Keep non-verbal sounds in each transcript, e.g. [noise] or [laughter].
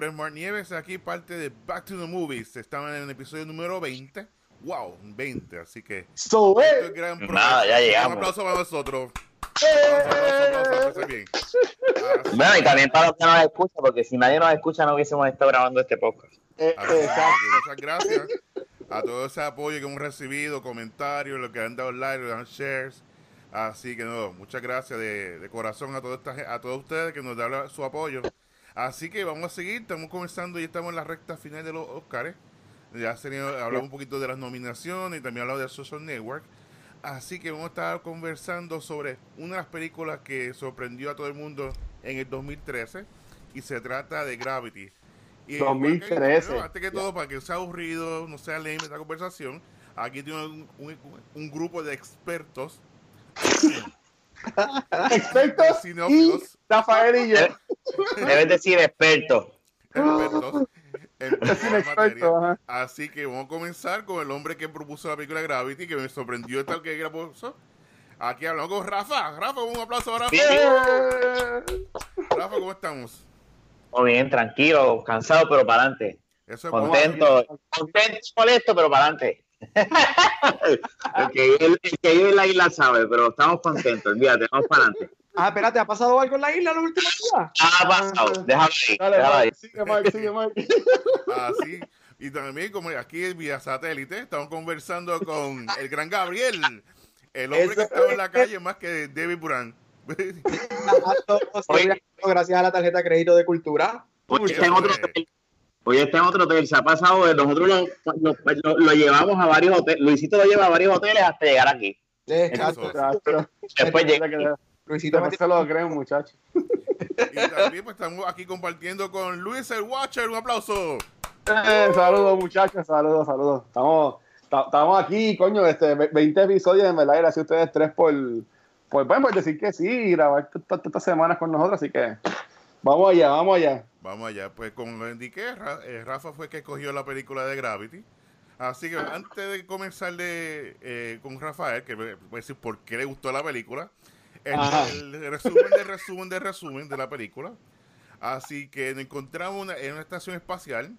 Nombre es Mark Nieves, aquí parte de Back to the Movies. Estamos en el episodio número 20. Wow, 20, así que... So, esto es eh. gran Nada, ya llegamos. Un aplauso para nosotros. Aplauso, bien. [laughs] Bueno, y también para los que nos escuchan, porque si nadie nos escucha no hubiésemos estado grabando este podcast. Eh, muchas gracias a todo ese apoyo que hemos recibido, comentarios, los que han dado like, los que han shares. Así que no, muchas gracias de, de corazón a, toda esta a todos ustedes que nos dan su apoyo. Así que vamos a seguir, estamos comenzando y estamos en la recta final de los Oscars. Ya se hablamos un poquito de las nominaciones y también hablamos de Social Network. Así que vamos a estar conversando sobre una de las películas que sorprendió a todo el mundo en el 2013 y se trata de Gravity. Y, 2013. bueno, antes que todo, para que sea aburrido, no sea lame esta conversación, aquí tiene un, un- un grupo de expertos, [laughs] Expertos y. Rafael y yo. Debes decir experto. expertos experto. Así que vamos a comenzar con el hombre que propuso la película Gravity, que me sorprendió tal que propuso. Aquí hablamos con Rafa. Rafa, un aplauso para Rafa. Rafa, ¿cómo estamos? Muy bien, tranquilo, cansado, pero para adelante. Eso es. Contento, contento, molesto, pero para adelante. El, que, vive- el que vive en la isla sabe, pero estamos contentos. Olvídate, vamos para adelante. Ah, espérate, ¿ha pasado algo en la isla los últimos días? Ha pasado, déjalo ahí, Dale, déjalo ahí. Mike, sigue, Mike, sigue, Mike. [laughs] Así. Y también, como aquí vía satélite, estamos conversando con el gran Gabriel, el hombre que estaba en la calle más que David Oye. gracias a la tarjeta de crédito de cultura. Está en otro. Hoy está en otro hotel. Se ha pasado, de- nosotros lo, lo- lo- lo llevamos a varios hoteles. Luisito lo lleva a varios hoteles hasta llegar aquí. Chacho, Después llega. que- Luisito no se lo creen, muchachos. Y también pues, estamos aquí compartiendo con Luis el Watcher. Un aplauso. Eh, saludos, muchachos, saludos, saludos. Estamos, ta- estamos aquí, coño, este, ve- 20 episodios, en verdad, gracias a ustedes tres por, por, bueno, por decir que sí, y grabar t- t- estas semanas con nosotros, así que vamos allá, vamos allá. Vamos allá, pues como lo indiqué, eh, Rafa fue el que escogió la película de Gravity. Así que antes de comenzar de, eh, con Rafael, que voy a decir por qué le gustó la película, el, resumen de resumen de resumen de la película. Así que nos encontramos una- en una estación espacial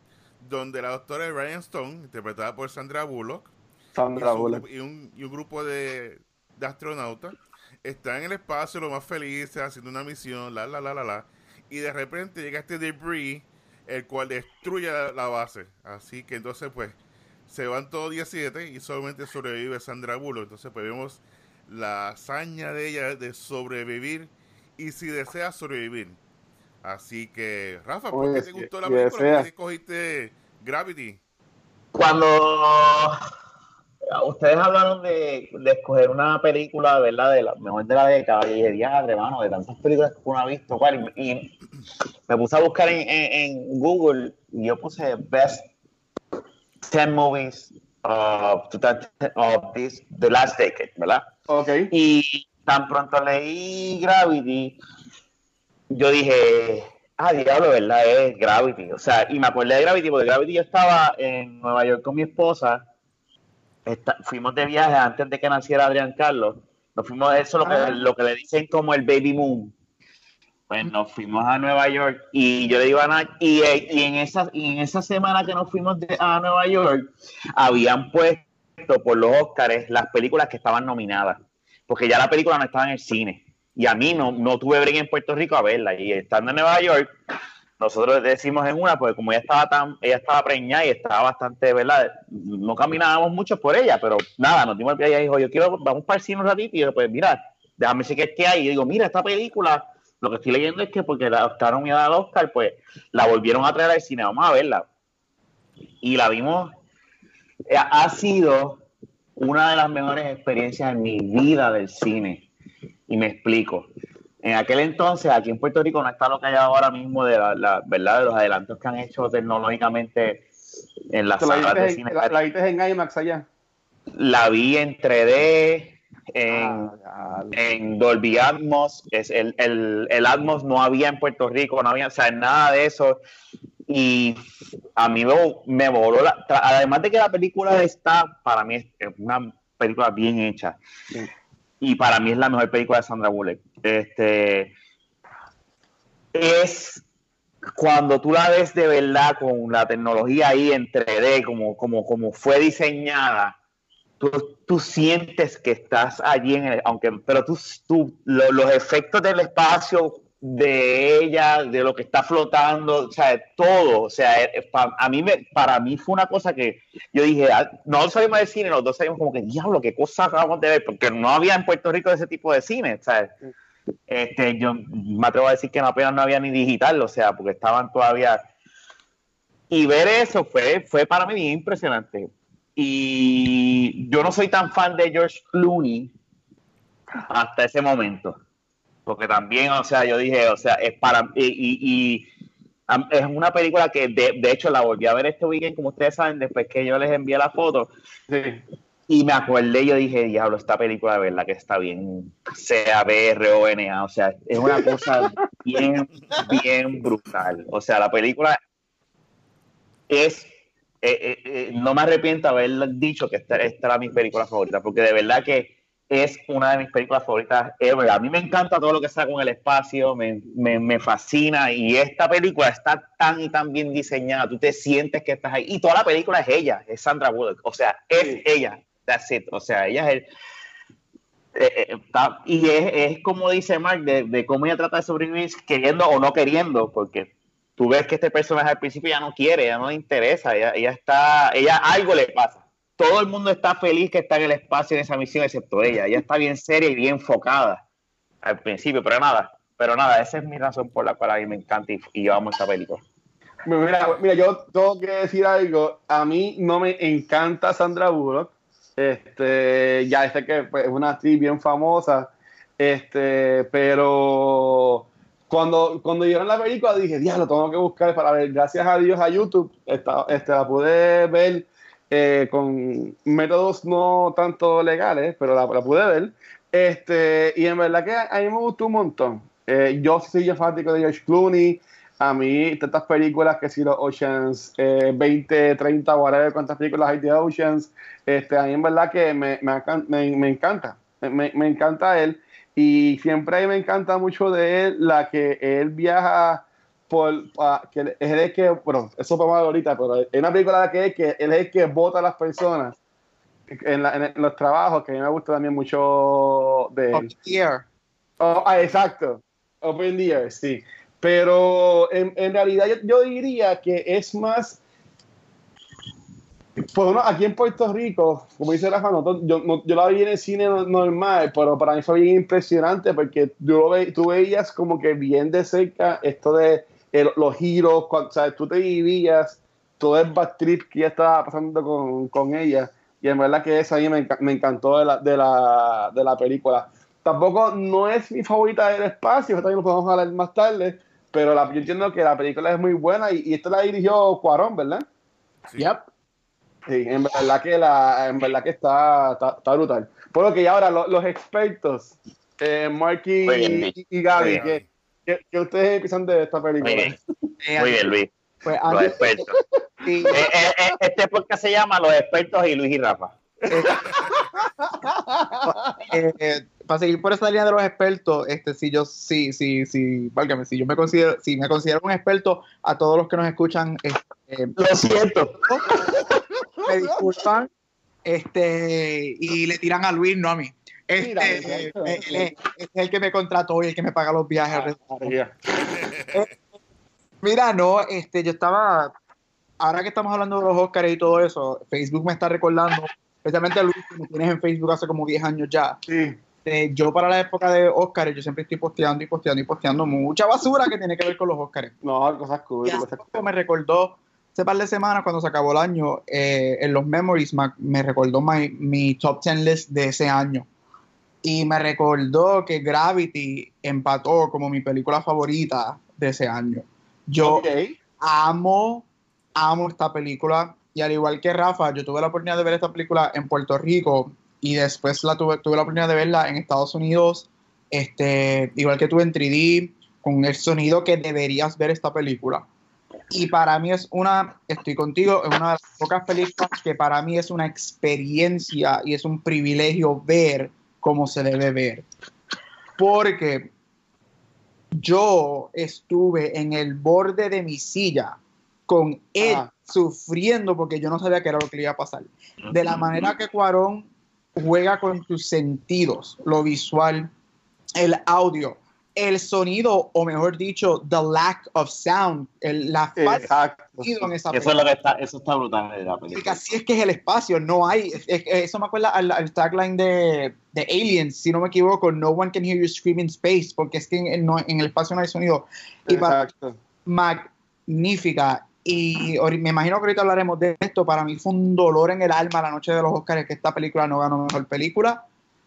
donde la doctora Ryan Stone, interpretada por Sandra Bullock, y, Sandra su- Bullock. y un, y un grupo de, de astronautas están en el espacio lo más felices haciendo una misión, la, la, la, la, la, y de repente llega este debris, el cual destruye la, la base. Así que entonces, pues, se van todos 17 y solamente sobrevive Sandra Bullock. Entonces, pues, vemos la hazaña de ella de sobrevivir y si desea sobrevivir. Así que, Rafa, ¿por Oye, qué te gustó la película? ¿Por qué escogiste Gravity? Cuando ustedes hablaron de, de escoger una película, ¿verdad? De la mejor de la década, y dije, diadre, mano, de tantas películas que uno ha visto, ¿cuál? Y, y me puse a buscar en, en- en Google y yo puse Best 10 Movies of, of this, The Last Decade, ¿verdad? Ok. Y tan pronto leí Gravity, yo dije, ah, diablo, ¿verdad? Es Gravity. O sea, y me acordé de Gravity, porque Gravity yo estaba en Nueva York con mi esposa. Fuimos de viaje antes de que naciera Adrián Carlos. Nos fuimos, eso es lo Ah. que, lo que le dicen como el baby moon. Pues nos fuimos a Nueva York y yo le digo a y, eh, y en esa, y en esa semana que nos fuimos de- a Nueva York, habían puesto por los Óscares las películas que estaban nominadas porque ya la película no estaba en el cine. Y a mí no, no tuve break en Puerto Rico a verla. Y estando en Nueva York, nosotros decimos en una, porque como ella estaba tan, ella estaba preñada y estaba bastante, ¿verdad? No caminábamos mucho por ella, pero nada, nos dimos el pie y dijo, yo quiero, vamos para el cine un ratito. Y yo, pues mira, déjame chequear qué hay. Y digo, mira, esta película, lo que estoy leyendo es que porque la, está nominada al Oscar, pues la volvieron a traer al cine, vamos a verla. Y la vimos, eh, ha sido una de las mejores experiencias en mi vida del cine. Y me explico. En aquel entonces, aquí en Puerto Rico, no está lo que hay ahora mismo de la, la- verdad de los adelantos que han hecho tecnológicamente en las ¿Te la salas de cine. la, la viste en IMAX allá? La vi en 3D, en, Ah, en Dolby Atmos. Es el, el, el Atmos no había en Puerto Rico, no había, o sea, nada de eso. Y a mí me, me voló la. Además de que la película está, para mí es es una película bien hecha. Sí. Y para mí es la mejor película de Sandra Bullock. Este. Es cuando tú la ves de verdad con la tecnología ahí en 3D, como, como, como fue diseñada, tú, tú sientes que estás allí en el, aunque, pero tú, tú lo- los efectos del espacio de ella, de lo que está flotando, o sea, todo, o sea, eh, pa- a mí me, para mí fue una cosa que yo dije, ah, no sabíamos de cine, los dos sabíamos como que, diablo, qué cosa acabamos de ver, porque no había en Puerto Rico ese tipo de cine, ¿sabes? Este, yo me atrevo a decir que apenas no había ni digital, o sea, porque estaban todavía... Y ver eso fue, fue para mí bien impresionante. Y yo no soy tan fan de George Clooney hasta ese momento. Porque también, o sea, yo dije, o sea, es para... Y, y- y, es una película que de, de hecho la volví a ver este weekend, como ustedes saben, después que yo les envié la foto. Sí. Y me acordé, yo dije, diablo, esta película de verdad que está bien, sea BR o NA, o sea, es una cosa [laughs] bien, bien brutal. O sea, la película es, eh, eh, eh, no me arrepiento de haber dicho que esta, esta era mi película favorita, porque de verdad que es una de mis películas favoritas ever. A mí me encanta todo lo que está con el espacio, me, me, me fascina y esta película está tan y tan bien diseñada, tú te sientes que estás ahí y toda la película es ella, es Sandra Bullock, o sea, es Sí. ella, that's it, o sea, ella es el... eh, eh, está- y es, es como dice Mark, de, de cómo ella trata de sobrevivir queriendo o no queriendo, porque tú ves que este personaje al principio ya no quiere, ya no le interesa, ella, ella está, ella algo le pasa. Todo el mundo está feliz que está en el espacio en esa misión, excepto ella. Ella está bien seria y bien enfocada al principio, pero nada, pero nada, esa es mi razón por la cual a mí me encanta y, y yo amo esta película. Mira, mira, yo tengo que decir algo. A mí no me encanta Sandra Bullock. Este, ya sé que pues, es una actriz bien famosa. Este, pero cuando, cuando dieron la película dije, diablo, tengo que buscar para ver. Gracias a Dios a YouTube, esta, la pude ver eh, con métodos no tanto legales, pero la, pude ver. Este, y en verdad que a mí me gustó un montón. Eh, yo soy fanático de George Clooney. A mí, tantas películas que si los Oceans eh, 20, 30, whatever, cuántas películas hay de Oceans, este, a mí en verdad que me, me, me- me encanta. Me, me encanta él. Y siempre me encanta mucho de él la que él viaja por. pa- que es el que. Bueno, eso vamos a ver ahorita, pero es una película que, es que él es el que vota a las personas en, la- en los trabajos, que a mí me gusta también mucho de él. Here. Oh, ah, exacto. Open the Air, sí. Pero en, en realidad yo, yo diría que es más. Por uno, aquí en Puerto Rico, como dice Rafa, no- yo, no- yo la vi en el cine no- normal, pero para mí fue bien impresionante porque yo lo ve- tú veías como que bien de cerca esto de el- los giros, cuando, sea, tú te vivías todo el bad trip que ya estaba pasando con, con ella. Y en verdad que eso a mí me, me encantó de la, de, la, de la película. Tampoco no es mi favorita del espacio, también lo podemos hablar más tarde, pero la, yo entiendo que la película es muy buena y, y esta la dirigió Cuarón, ¿verdad? Sí. Yep. Sí, en verdad que, la, en verdad que está, está, está brutal. Por lo que ya ahora lo- los expertos, eh, Mark y, y- Gaby, que, que, que ustedes piensan de esta película. Muy bien, Eh, muy bien, Luis, Pues los expertos. [laughs] sí, Eh, eh, eh, Este podcast se llama Los expertos y Luis y Rafa. eh, para seguir por esa línea de los expertos, este, si yo, sí, sí, sí, válgame, si yo me considero, si me considero un experto, a todos los que nos escuchan, este, Lo siento. me disculpan, este, y le tiran a Luis, no a mí. Este, eh, él es, es el que me contrató y el que me paga los viajes. Ya. Mira, no, este, yo estaba, ahora que estamos hablando de los Oscars y todo eso, Facebook me está recordando, especialmente Luis, que me tienes en Facebook hace como 10 años ya. Sí. Eh, yo para la época de Oscars, yo siempre estoy posteando y posteando y posteando mucha basura que tiene que ver con los Oscars. No, cosas cool. Y cosas poco me recordó, hace par de semanas cuando se acabó el año, eh, en los Memories me recordó my- mi top 10 list de ese año. Y me recordó que Gravity empató como mi película favorita de ese año. Yo Ok. amo, amo esta película. Y al igual que Rafa, yo tuve la oportunidad de ver esta película en Puerto Rico y después la tuve, tuve la oportunidad de verla en Estados Unidos, este, igual que tuve en 3D, con el sonido que deberías ver esta película. Y para mí es una, estoy contigo, es una de las pocas películas que para mí es una experiencia y es un privilegio ver cómo se debe ver. Porque yo estuve en el borde de mi silla con él Ah. sufriendo porque yo no sabía qué era lo que le iba a pasar. De la manera que Cuarón juega con tus sentidos, lo visual, el audio, el sonido, o mejor dicho, the lack of sound, el- la falta de sonido en esa Eso es película. lo que está, eso está brutal de la Porque película. así es que es el espacio, no hay. es- es- eso me acuerda al, al tagline de, de Aliens, si no me equivoco, No one can hear you scream in space, porque es que en, no- en el espacio no hay sonido. Y para Exacto. magnífica. Y me imagino que ahorita hablaremos de esto. Para mí fue un dolor en el alma la noche de los Oscars que esta película no ganó mejor película.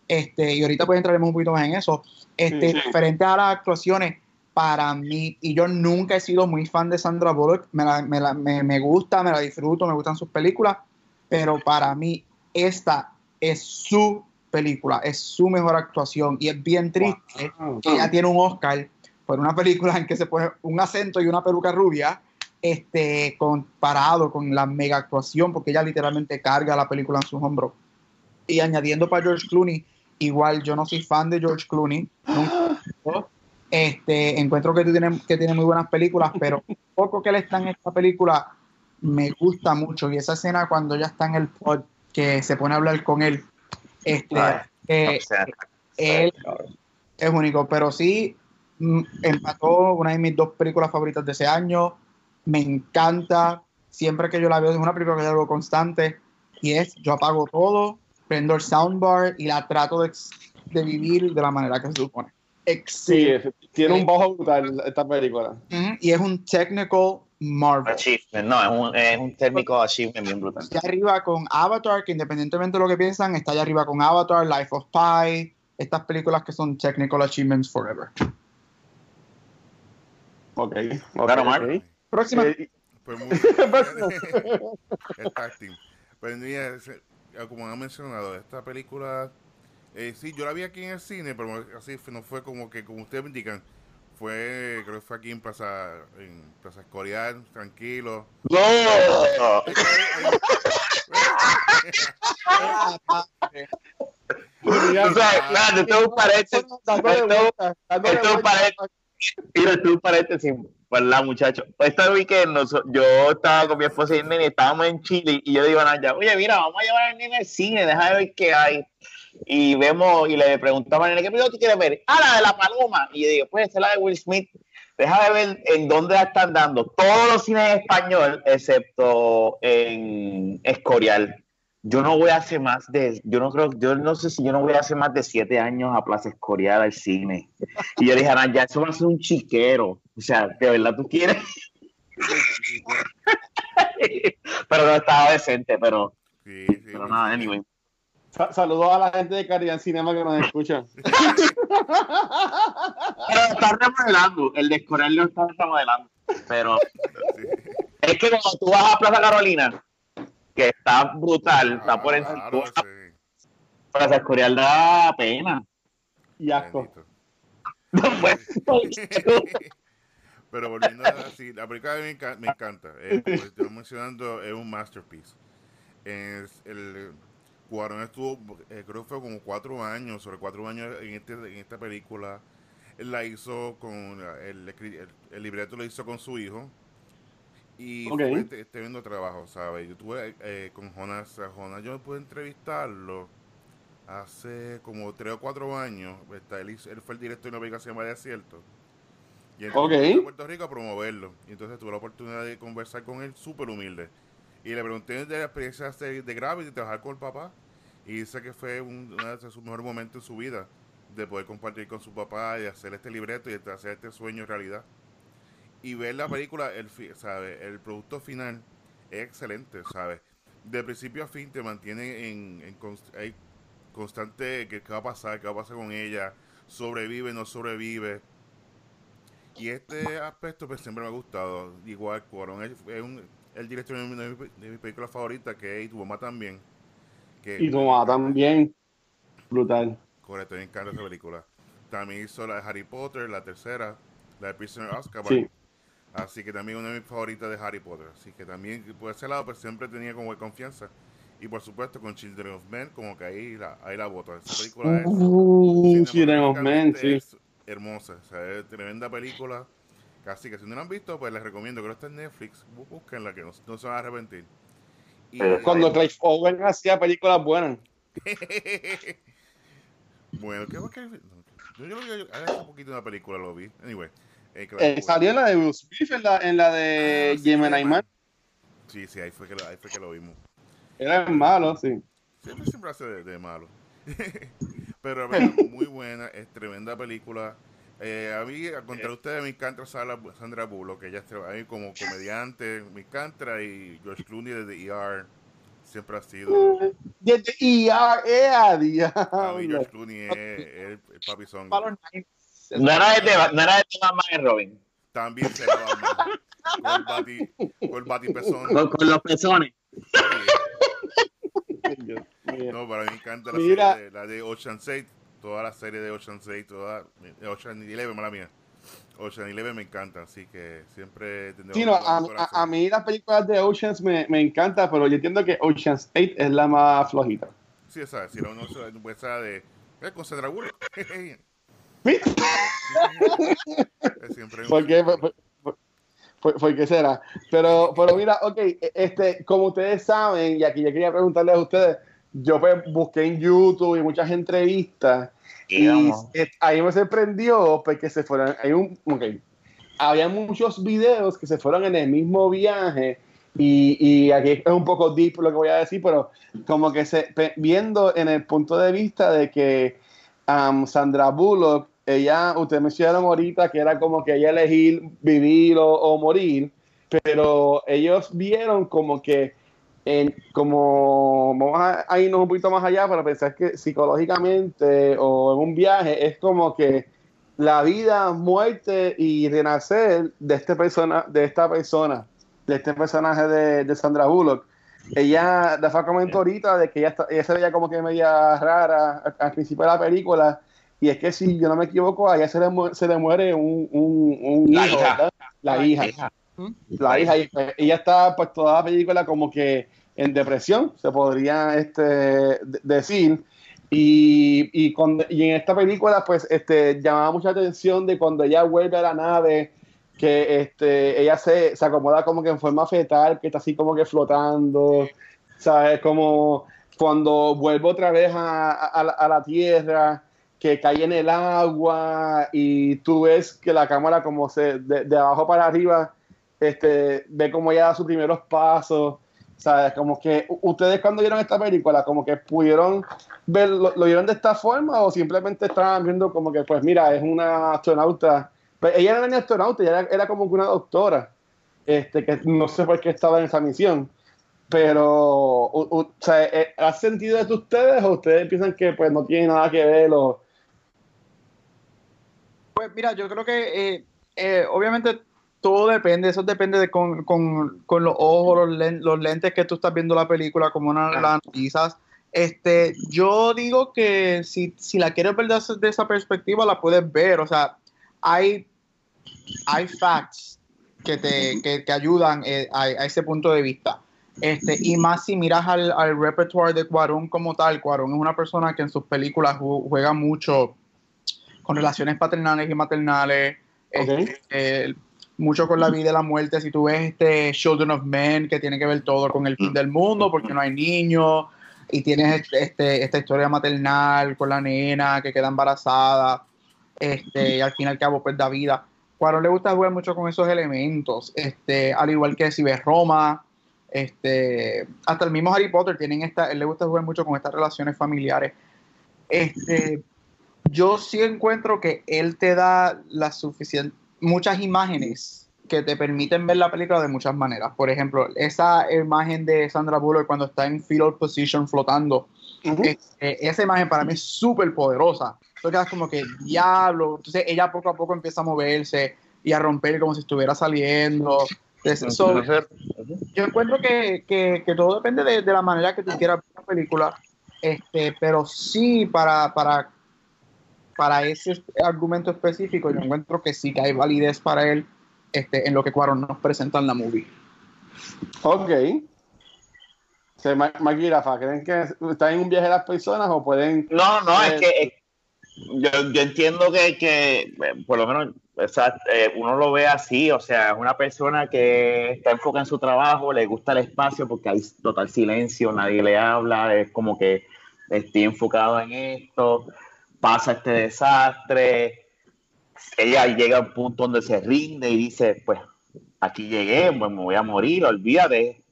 Este, y ahorita pues entraremos un poquito más en eso. Este, Sí. Referente a las actuaciones, para mí, y yo nunca he sido muy fan de Sandra Bullock, me, la- me, la- me- me gusta, me la disfruto, me gustan sus películas, pero para mí esta es su película, es su mejor actuación y es bien triste Wow. que ella tiene un Oscar por una película en que se pone un acento y una peluca rubia, este, comparado con la mega actuación, porque ella literalmente carga la película en sus hombros. Y añadiendo para George Clooney, igual yo no soy fan de George Clooney, nunca. este, encuentro que tiene, que tiene muy buenas películas, pero poco que él está en esta película me gusta mucho. Y esa escena cuando ella está en el pod, que se pone a hablar con él, este, Ay, eh, él es único, pero sí mm, empató una de mis dos películas favoritas de ese año. Me encanta. Siempre que yo la veo, es una película que yo veo constante. Y es, yo apago todo, prendo el soundbar y la trato de, de vivir de la manera que se supone. Sí, Excelente. es- tiene un bajo brutal esta película. Y es un technical marvel. achievement, no, es un, es un técnico achievement bien brutal. Está arriba con Avatar, que independientemente de lo que piensan, está allá arriba con Avatar, Life of Pi, estas películas que son technical achievements forever. Ok. okay Claro, Mark. ok. Próxima. Eh, Pues muy [laughs] Próximo. [laughs] el acting. Pues mira, como han mencionado, esta película, eh, sí, yo la vi aquí en el cine, pero así no fue como que, como ustedes me indican, fue, creo que fue aquí en Plaza, en Plaza Escorial, tranquilo. ¡No! Ya, O sea, nada, esto es un paréntesis. es un paréntesis. Es un paréntesis, ¿verdad, muchachos? Este weekend noso- yo estaba con mi esposa y el nene, estábamos en Chile y yo digo a Naya, oye, mira, vamos a llevar al nene al cine, deja de ver qué hay. Y vemos, y le preguntamos al nene, ¿qué película tú quieres ver? Ah, la de la paloma. Y yo digo, pues, esa es la de Will Smith. Deja de ver en dónde la están dando. Todos los cines en español, excepto en Escorial. Yo no voy a hacer más de, yo no creo, yo no sé si yo no voy a hacer más de siete años a Plaza Escorial al cine. Y yo dije, Ana, ya eso va a ser un chiquero. O sea, de verdad tú quieres. [laughs] pero no estaba decente, pero, Sí, sí, pero nada, anyway. Sa- Saludos a la gente de Caribbean Cinema que nos escucha. [laughs] Pero está remodelando, el de Escorial lo está remodelando. Pero sí. es que cuando tú vas a Plaza Carolina, que está brutal, está por Ah, encima, claro, sí, Plaza Escorial da pena. Y asco. [laughs] Pero volviendo a sí, la película me, enca- me encanta. Eh, como estoy mencionando, es un masterpiece. Es el Cuarón estuvo, eh, creo que fue como cuatro años, sobre cuatro años en, este, en esta película. Él la hizo con el, el, el libreto lo hizo con su hijo. Y Ok. fue este, tremendo trabajo, ¿sabes? Yo tuve eh, con Jonas, a Jonas yo pude entrevistarlo hace como tres o cuatro años. Está, él, hizo- él fue el director de una película que se llama Desierto. Y fue a Puerto Rico a promoverlo. Y entonces tuve la oportunidad de conversar con él, súper humilde. Y le pregunté de la experiencia de, de Gravity, de trabajar con el papá. Y dice que fue un- uno de sus mejores momentos en su vida, de poder compartir con su papá y hacer este libreto y de hacer este sueño realidad. Y ver la película, el, ¿sabe? el producto final es excelente, ¿sabes? De principio a fin te mantiene en, en const- hay constante qué va a pasar, qué va a pasar con ella, sobrevive, no sobrevive. Y este aspecto pues siempre me ha gustado. Igual Cuarón es, es un, el director de mi, de película favorita, que es Y tu mamá también. Que Y tu mamá también. Brutal. Correcto, me encanta esa película. También hizo la de Harry Potter, la tercera, la de Prisoner Azkaban. Sí. Así que también una de mis favoritas de Harry Potter. Así que también por ese lado pues siempre tenía como confianza. Y por supuesto con Children of Men, como que ahí la, ahí la bota. Esa película es... Uh, Children of Men, sí. es hermosa. O sea, es tremenda película. Casi que si no la han visto, pues les recomiendo que no está en Netflix. bú- Búsquenla, que no, no se van a arrepentir. Y- Cuando Clive Owen hacía películas buenas. [laughs] bueno, ¿qué que Yo, yo, yo, yo- hace poquito una película lo vi. Anyway. eh, que Eh, salió en la de Will Smith, en la, en la de Ah, Gemini Gemini. Man. Sí, sí, ahí fue que lo, ahí fue que lo vimos. Era malo, sí. Siempre, siempre hace de, de malo. [laughs] Pero mira, muy buena, es tremenda película. Eh, a mí, contra ustedes, me encanta Sandra Bullock, que ella está ahí como comediante, me encanta, y George Clooney desde ER siempre ha sido. Desde ER, eh, a A mí. George Clooney es, el, el Niners. No era de, no era de Batman y Robin. También se con el bati, con el batipezón. Con, con los pezones. Mío. No, para mí me encanta la Mira. serie de, la de Ocean's 8, toda la serie de Ocean's 8, toda, de Ocean Eleven, mala mía. Ocean Eleven me encanta, así que siempre Sí, no, a, a- a mí las películas de Oceans me, me encantan, pero yo entiendo que Oceans 8 es la más flojita. Sí, esa, si no, no se no puede ser de. Es con Sandra Bullock. [laughs] Es siempre ¿Por qué? Por- por- por- por- por qué será? Pero, pero mira, ok, este, como ustedes saben, y aquí yo quería preguntarles a ustedes, yo pues, busqué en YouTube y muchas entrevistas y ahí me sorprendió porque se fueron, hay un, ok, había muchos videos que se fueron en el mismo viaje y, y aquí es un poco deep lo que voy a decir, pero como que se, viendo en el punto de vista de que um, Sandra Bullock, ella, ustedes mencionaron ahorita que era como que ella elegir vivir o, o morir, pero ellos vieron como que en, como vamos a, a irnos un poquito más allá para pensar que psicológicamente o en un viaje es como que la vida, muerte y renacer de este persona, de esta persona, de este personaje de, de Sandra Bullock. Ella, Rafa comentó ahorita de que ella, está- ella se veía como que media rara al, al principio de la película, y es que si yo no me equivoco, a ella se le, se le muere un, un, un La hijo, hija. ¿verdad? La hija la hija, pues, ella está pues toda la película como que en depresión, se podría este, de- decir. Y, y, con- y en esta película, pues, este, llamaba mucha atención de cuando ella vuelve a la nave, que este, ella se, se acomoda como que en forma fetal, que está así como que flotando, ¿sabes? Como cuando vuelve otra vez a, a- a la, tierra, que cae en el agua y tú ves que la cámara como se, de abajo para arriba, este, ve como ella da sus primeros pasos, ¿sabes? Como que ustedes cuando vieron esta película, como que pudieron ver, lo, vieron de esta forma o simplemente estaban viendo como que, pues mira, es una astronauta. Pues ella no era ni astronauta, ella era, era como una doctora, este, que no sé por qué estaba en esa misión. Pero, u- u- sea, eh, ¿ha sentido esto ustedes o ustedes piensan que pues no tiene nada que ver o Pues mira, yo creo que eh, eh, obviamente todo depende, eso depende de con, con- con los ojos, los, len- los lentes que tú estás viendo la película, como una, la analizas. Este, yo digo que si, si la quieres ver desde de esa perspectiva, la puedes ver. O sea, hay, hay facts que te que, que ayudan eh, a, a ese punto de vista. Este, y más si miras al, al repertoire de Cuarón como tal, Cuarón es una persona que en sus películas ju- juega mucho con relaciones paternales y maternales, Ok. este, eh, mucho con la vida y la muerte. Si tú ves este Children of Men, que tiene que ver todo con el fin del mundo, porque no hay niños, y tienes este, este- esta historia maternal con la nena que queda embarazada, este, y al fin y al cabo pues da vida. Cuarón le gusta jugar mucho con esos elementos, este, al igual que si ves Roma, este, hasta el mismo Harry Potter tienen esta, él le gusta jugar mucho con estas relaciones familiares. Este, yo sí encuentro que él te da las suficientes, muchas imágenes que te permiten ver la película de muchas maneras. Por ejemplo, esa imagen de Sandra Bullock cuando está en fetal position flotando, eh, eh, esa imagen para mí es súper poderosa. Tú quedas como que, diablo. Entonces ella poco a poco empieza a moverse y a romper como si estuviera saliendo. Entonces, so, yo encuentro que, que- que todo depende de, de la manera que tú quieras ver la película, este, pero sí para, para, para ese argumento específico, yo encuentro que sí que hay validez para él este, en lo que Cuarón nos presenta en la movie. Ok. Ma- Mike y Rafa, ¿creen que están en un viaje las personas o pueden... No, no, Eh, es que es, yo, yo entiendo que, que, eh, por lo menos, o sea, eh, uno lo ve así, o sea, es una persona que está enfocada en su trabajo, le gusta el espacio porque hay total silencio, nadie le habla, es como que estoy enfocado en esto, pasa este desastre, ella llega a un punto donde se rinde y dice, pues aquí llegué, pues me voy a morir, olvídate.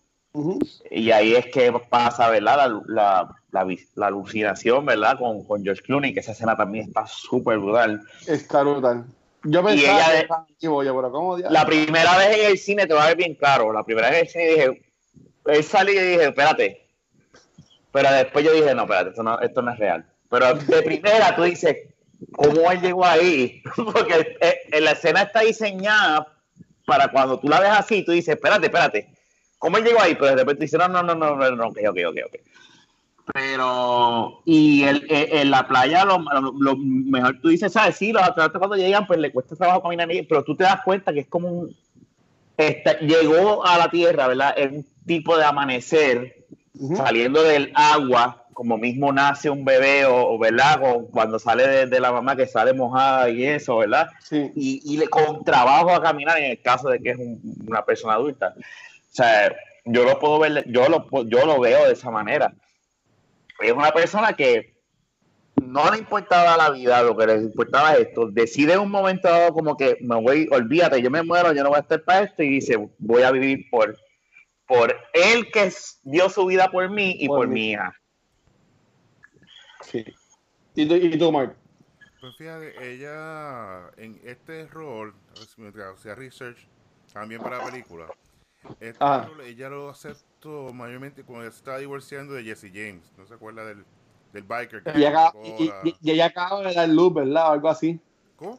Y ahí es que pasa, ¿verdad? La, la, la, la alucinación, ¿verdad? Con, con George Clooney, que esa escena también está súper brutal. Está brutal. Yo pensaba ella que yo, pero ¿cómo? La primera vez en el cine, te va a ver bien claro, la primera vez en el cine dije, él salió y dije, espérate. Pero después yo dije, no, espérate, esto no, esto no es real. Pero de primera tú dices, ¿cómo él llegó ahí? [laughs] Porque eh, en la escena está diseñada para cuando tú la ves así, tú dices, espérate, espérate, ¿cómo él llegó ahí? Pero de repente dice, no, no, no, no, no, no, ok, ok, ok, ok. Pero, y el- el- en la playa, lo, lo- lo mejor tú dices, ¿sabes? Sí, los astronautas cuando llegan, pues le cuesta trabajo caminar, pero tú te das cuenta que es como un. llegó a la Tierra, ¿verdad? Es un tipo de amanecer saliendo del agua, como mismo nace un bebé, o, ¿verdad? O cuando sale de, de la mamá que sale mojada y eso, ¿verdad? Sí. y, y le, con trabajo a caminar en el caso de que es un- una persona adulta. O sea, yo lo puedo ver, yo lo, yo lo veo de esa manera. Es una persona que no le importaba la vida, lo que le importaba es esto. Decide en un momento dado como que me voy, olvídate, yo me muero, yo no voy a estar para esto y dice, voy a vivir por, por él que dio su vida por mí y Por por, mi hija. Sí. ¿Y tú, y tú, Mark? Pues fíjate, ella en este rol, mientras hacía research, también para la película, este rol ella lo aceptó mayormente cuando se estaba divorciando de Jesse James. ¿No se acuerda del, del biker? que Y, acaba- y- la- y- y ella acaba de dar luz, ¿verdad? O algo así. ¿Cómo?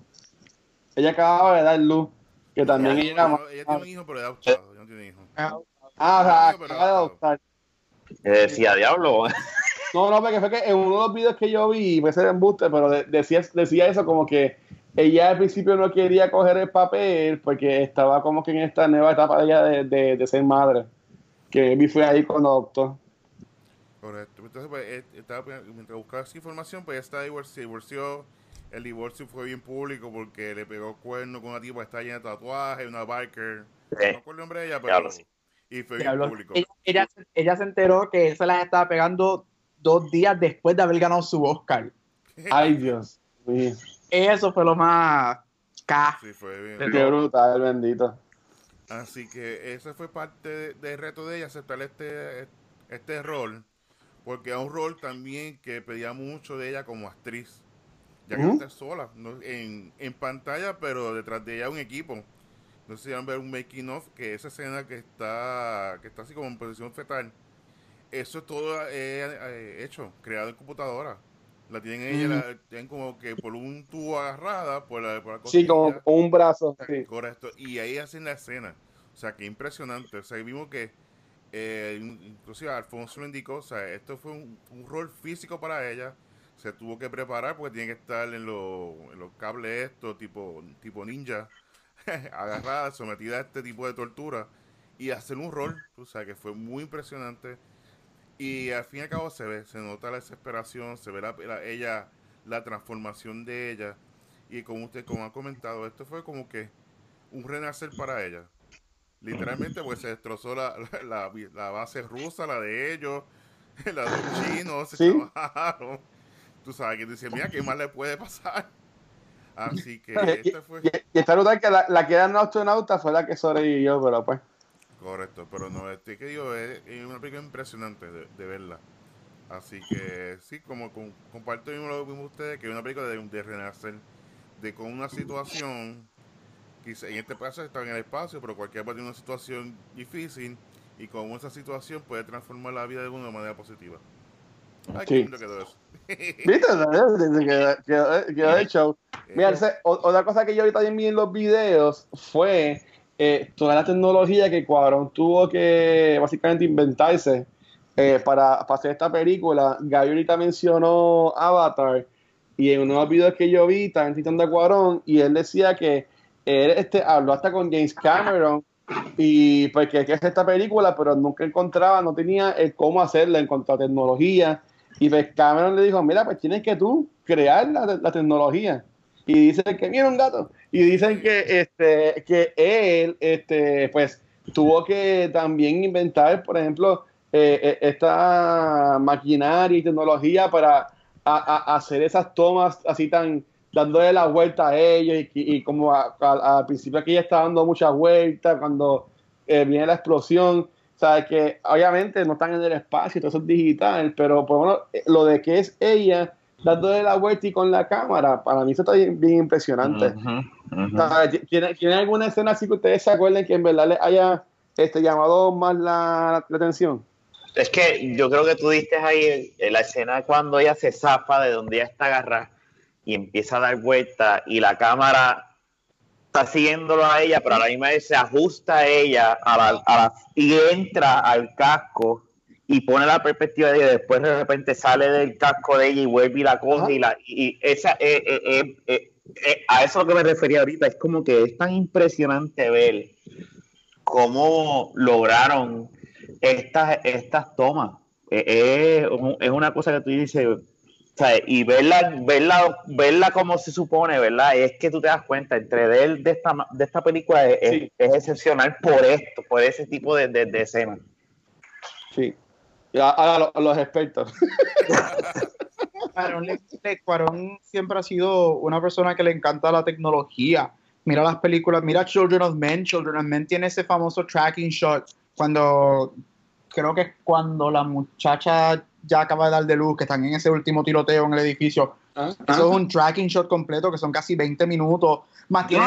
Ella acaba de dar luz. Que también ella no, era. ella tiene un hijo, pero es adoptado. ella no tiene hijo. Ah, o sea, Ah, pero- acaba de adoptar. Que decía, diablo, No, no, porque fue que en uno de los videos que yo vi, puede ser embuste, pero de- decía, decía eso como que ella al principio no quería coger el papel porque estaba como que en esta nueva etapa de ella de, de, de ser madre. Que vi fue ahí cuando adoptó. Correcto. Entonces, pues, eh, estaba, mientras buscaba esa información, pues ella está divorci- se divorció. El divorcio fue bien público porque le pegó cuerno con una tipa que está llena de tatuajes, una biker. No me eh, acuerdo el nombre de ella, pero. Sí. Y fue bien público. Ella, ella, ella se enteró que él se las estaba pegando dos días después de haber ganado su Oscar. [laughs] Ay, Dios. Eso fue lo más K. Sí, fue bien. Pero- Qué brutal, bendito. Así que ese fue parte de- del reto de ella, aceptar este, este rol, porque era un rol también que pedía mucho de ella como actriz, ya que no está sola ¿no? en, en pantalla, pero detrás de ella un equipo. No sé si van a ver un making of, que esa escena que está, que está así como en posición fetal, eso es todo eh, eh, hecho, creado en computadora. La tienen ella, la tienen como que por un tubo agarrada, por la, por la Sí, como costilla. con un brazo. Sí. Correcto. Y ahí hacen la escena. O sea, que impresionante. O sea, vimos que, eh, in- inclusive Alfonso lo indicó, o sea, esto fue un, un rol físico para ella. Se tuvo que preparar porque tiene que estar en, los- en los cables estos, tipo, tipo ninja, [laughs] agarrada, sometida a este tipo de tortura. Y hacer un rol, o sea, que fue muy impresionante. Y al fin y al cabo se ve, se nota la desesperación, se ve la, la- ella, la transformación de ella. Y como usted, como ha comentado, esto fue como que un renacer para ella. Literalmente, pues se destrozó la, la, base rusa, la de ellos, [laughs] la de los chinos, se Sí. trabajaron. Tú sabes que dice, mira, ¿qué más le puede pasar? Así que [laughs] Y, este fue y- y está brutal que la, la que era astronauta fue la que sobrevivió, pero pues. Correcto, pero no, este que digo, es, es una película impresionante de, de verla. Así que sí, como con- comparto mismo lo mismo ustedes, que es una película de, de renacer, de con una situación, quizá en este caso está en el espacio, pero cualquiera puede tener una situación difícil y cómo esa situación puede transformar la vida de uno de manera positiva. Ay, qué Sí. lindo quedó eso. [laughs] ¿Viste? Quedó, quedó- quedó el show. Mira, ese- o- otra cosa que yo ahorita vi en los videos fue eh, toda la tecnología que Cuarón tuvo que básicamente inventarse eh, para, hacer esta película. Gaby ahorita mencionó Avatar y en uno de los videos que yo vi estaban citando a Cuarón y él decía que él este, habló hasta con James Cameron y pues que quería hacer esta película pero nunca encontraba, no tenía el cómo hacerla en cuanto a tecnología Y pues Cameron le dijo, mira, pues tienes que tú crear la tecnología. Y dicen que mira un gato. Y dicen que, este, que él, este, pues, tuvo que también inventar, por ejemplo, eh, eh, esta maquinaria y tecnología para hacer esas tomas así tan dándole la vuelta a ellos y, como al principio aquí ella está dando muchas vueltas cuando eh, viene la explosión o que obviamente no están en el espacio todo eso es digital pero por bueno, lo de que es ella dándole la vuelta y con la cámara, para mí eso está bien, impresionante. ¿Tiene, alguna escena así que ustedes se acuerden que en verdad les haya este, llamado más la, atención? Es que yo creo que tú diste ahí la escena cuando ella se zafa de donde ella está agarrada y empieza a dar vuelta y la cámara está siguiéndolo a ella, pero a la misma vez se ajusta a ella a y entra al casco y pone la perspectiva de ella, después de repente sale del casco de ella y vuelve y la coge y la y esa eh, eh, eh, a eso es lo que me refería ahorita, es como que es tan impresionante ver cómo lograron estas, estas tomas. es una cosa que tú dices, y verla, verla, verla como se supone, ¿verdad? Es que tú te das cuenta, entre de, él, de, esta, de esta película es, excepcional por esto, por ese tipo de, de, de escenas. Sí, a, los expertos. [laughs] Cuarón, siempre ha sido una persona que le encanta la tecnología. Mira las películas, mira Children of Men. Children of Men tiene ese famoso tracking shot cuando creo que es cuando la muchacha ya acaba de dar de luz, que están en ese último tiroteo en el edificio. Ah, Eso es un tracking shot completo que son casi 20 minutos. Más tiene.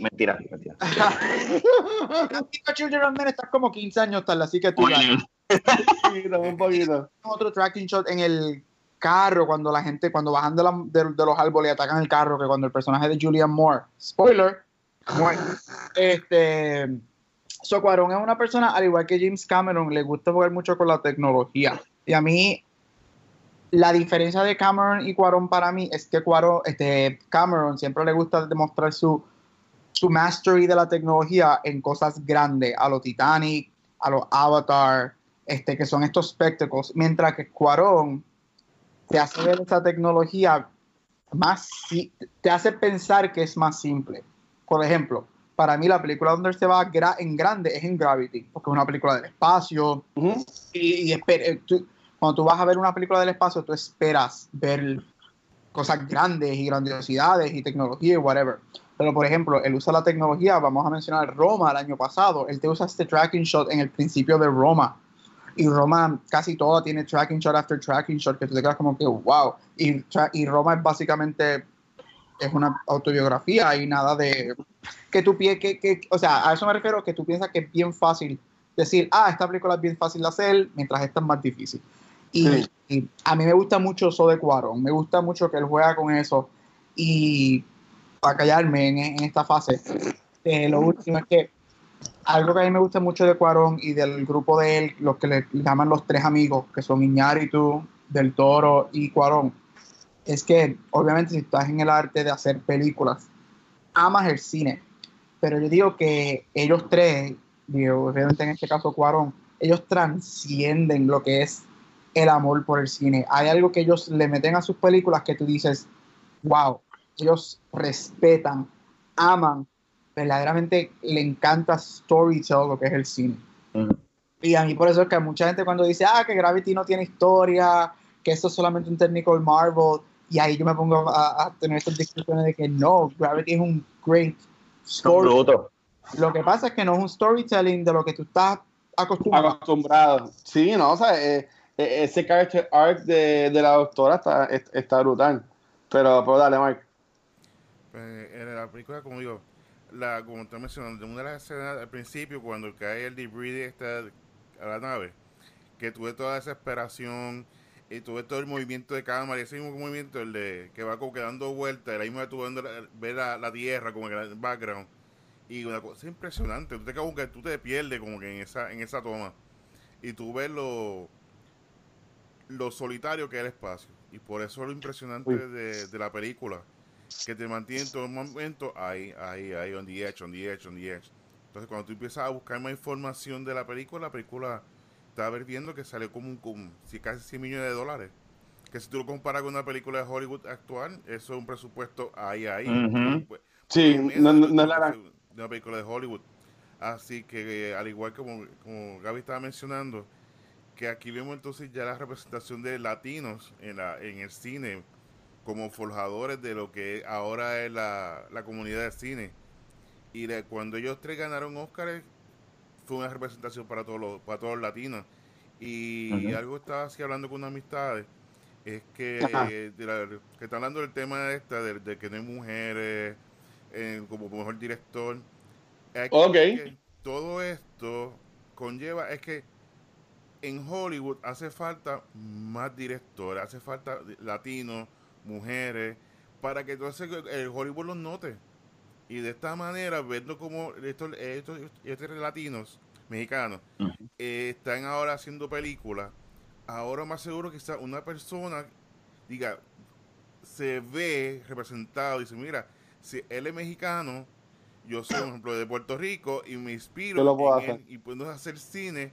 Mentira, mentira. [laughs] Children of Men estás como 15 años tal, así que tú. Otro tracking shot en el carro cuando la gente, cuando bajan de, los árboles y atacan el carro, que cuando el personaje de Julian Moore, spoiler, este, Socuarón es una persona, al igual que James Cameron, le gusta jugar mucho con la tecnología. Y a mí, la diferencia de Cameron y Cuarón para mí es que Cuarón, este, Cameron siempre le gusta demostrar su, su mastery de la tecnología en cosas grandes, a lo Titanic, a los Avatar, este, que son estos espectáculos, mientras que Cuarón te hace ver esa tecnología más, te hace pensar que es más simple. Por ejemplo, para mí la película donde se va en grande es en Gravity, porque es una película del espacio. Y, eh, cuando tú vas a ver una película del espacio, tú esperas ver cosas grandes y grandiosidades y tecnología y whatever. Pero, por ejemplo, él usa la tecnología, vamos a mencionar Roma el año pasado, él te usa este tracking shot en el principio de Roma y Roma casi toda tiene tracking shot after tracking shot que tú te quedas como que wow y, y Roma es básicamente es una autobiografía y nada de que tú que, que, o sea a eso me refiero que tú piensas que es bien fácil decir ah esta película es bien fácil de hacer mientras esta es más difícil. Y, a mí me gusta mucho eso de Cuarón me gusta mucho que él juega con eso. Y para callarme en, esta fase eh, lo último es que algo que a mí me gusta mucho de Cuarón y del grupo de él, los que le llaman los tres amigos, que son Iñárritu, Del Toro y Cuarón, es que obviamente si estás en el arte de hacer películas, amas el cine. Pero yo digo que ellos tres, digo, obviamente en este caso Cuarón, ellos transcienden lo que es el amor por el cine. Hay algo que ellos le meten a sus películas que tú dices, wow, ellos respetan, aman verdaderamente le encanta storytelling, lo que es el cine. Y a mí por eso es que mucha gente cuando dice, ah, que Gravity no tiene historia, que esto es solamente un técnico de Marvel, y ahí yo me pongo a, tener estas discusiones de que no, Gravity es un great story. Lo que pasa es que no es un storytelling de lo que tú estás acostumbrado. acostumbrado. Sí, no, o sea, eh, eh, ese character arc de, de, la doctora está, está brutal. Pero, pero dale, Mark. Pues, en la película, como digo, la, como te mencionando, una de las escenas al principio, cuando cae el debris de esta, a la nave, que tuve toda esa desesperación y tuve todo el movimiento de cámara y ese mismo movimiento, el de que va como quedando vuelta, y ahí me estuve viendo ver la, tierra como que en el background. Y una cosa impresionante, tú te, como que tú te pierdes como que en esa, en esa toma. Y tú ves lo, lo solitario que es el espacio. Y por eso lo impresionante de, de la película que te mantiene en todo momento ahí, ahí, ahí, on the edge, on the edge, on the edge. Entonces, cuando tú empiezas a buscar más información de la película, la película está viendo que salió como un, si casi 100 millones de dólares. que si tú lo comparas con una película de Hollywood actual, eso es un presupuesto ahí, ahí. Pues, Sí, no, no, no es la una película de Hollywood. Así que, eh, al igual que como, como Gaby estaba mencionando, que aquí vemos entonces ya la representación de latinos en, la, en el cine como forjadores de lo que ahora es la, la comunidad de cine. Y de, cuando ellos tres ganaron Oscar, fue una representación para todos los, para todos los latinos. Y algo estaba así hablando con unas amistades, es que, eh, de la- que está hablando del tema esta, de, de que no hay mujeres eh, como mejor director. Que todo esto conlleva, es que en Hollywood hace falta más directores, hace falta latinos, mujeres, para que entonces el Hollywood los note. Y de esta manera, viendo como estos, estos, estos latinos, mexicanos, eh, están ahora haciendo películas, ahora más seguro que una persona diga, se ve representado y dice, mira, si él es mexicano, yo soy, por ejemplo, de Puerto Rico y me inspiro Yo lo puedo en él hacer. y puedo hacer cine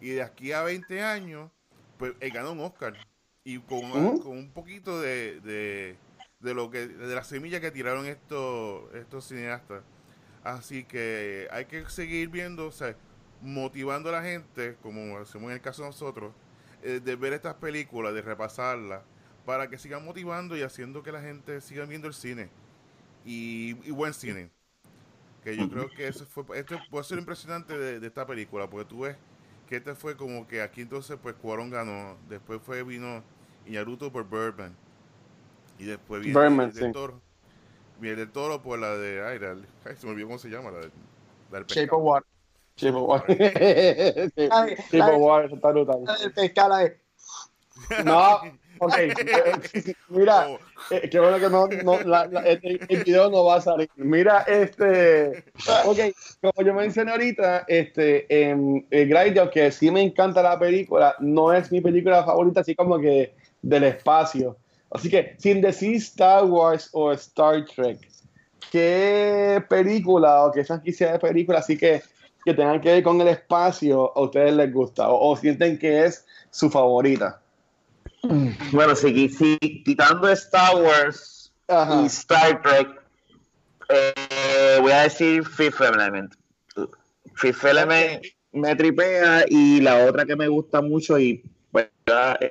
y de aquí a 20 años, pues él gana un Oscar y con, un poquito de, de, de lo que de la semilla que tiraron estos estos cineastas. Así que hay que seguir viendo, o sea, motivando a la gente, como hacemos en el caso de nosotros, eh, de ver estas películas, de repasarlas, para que sigan motivando y haciendo que la gente siga viendo el cine. Y, y buen cine. Que yo creo que eso fue, esto puede ser impresionante de, de esta película, porque tú ves que este fue como que aquí entonces pues Cuarón ganó, después fue vino Iñárritu por Birdman, y después viene Birdman, el del sí. Toro. Viene el Toro por la de, ay, la- ay, se me olvidó cómo se llama, la, de- la del Shape of Water. Shape of Water. [laughs] Shape of Water, está brutal. La del pescado, la de- [laughs] No, [laughs] [laughs] ok. Mira, Oh, eh, qué bueno que no, no la- la- el, el video no va a salir. Mira, este, ok, como yo mencioné ahorita, este, en el Grindr, que sí me encanta la película, no es mi película favorita, así como que del espacio. Así que, sin decir Star Wars o Star Trek, ¿qué película o qué franquicia de película así que, que tengan que ver con el espacio a ustedes les gusta o, o sienten que es su favorita? Bueno, si quitando Star Wars Ajá. y Star Trek, eh, voy a decir Fifth Element. Fifth Element me tripea y la otra que me gusta mucho y pues,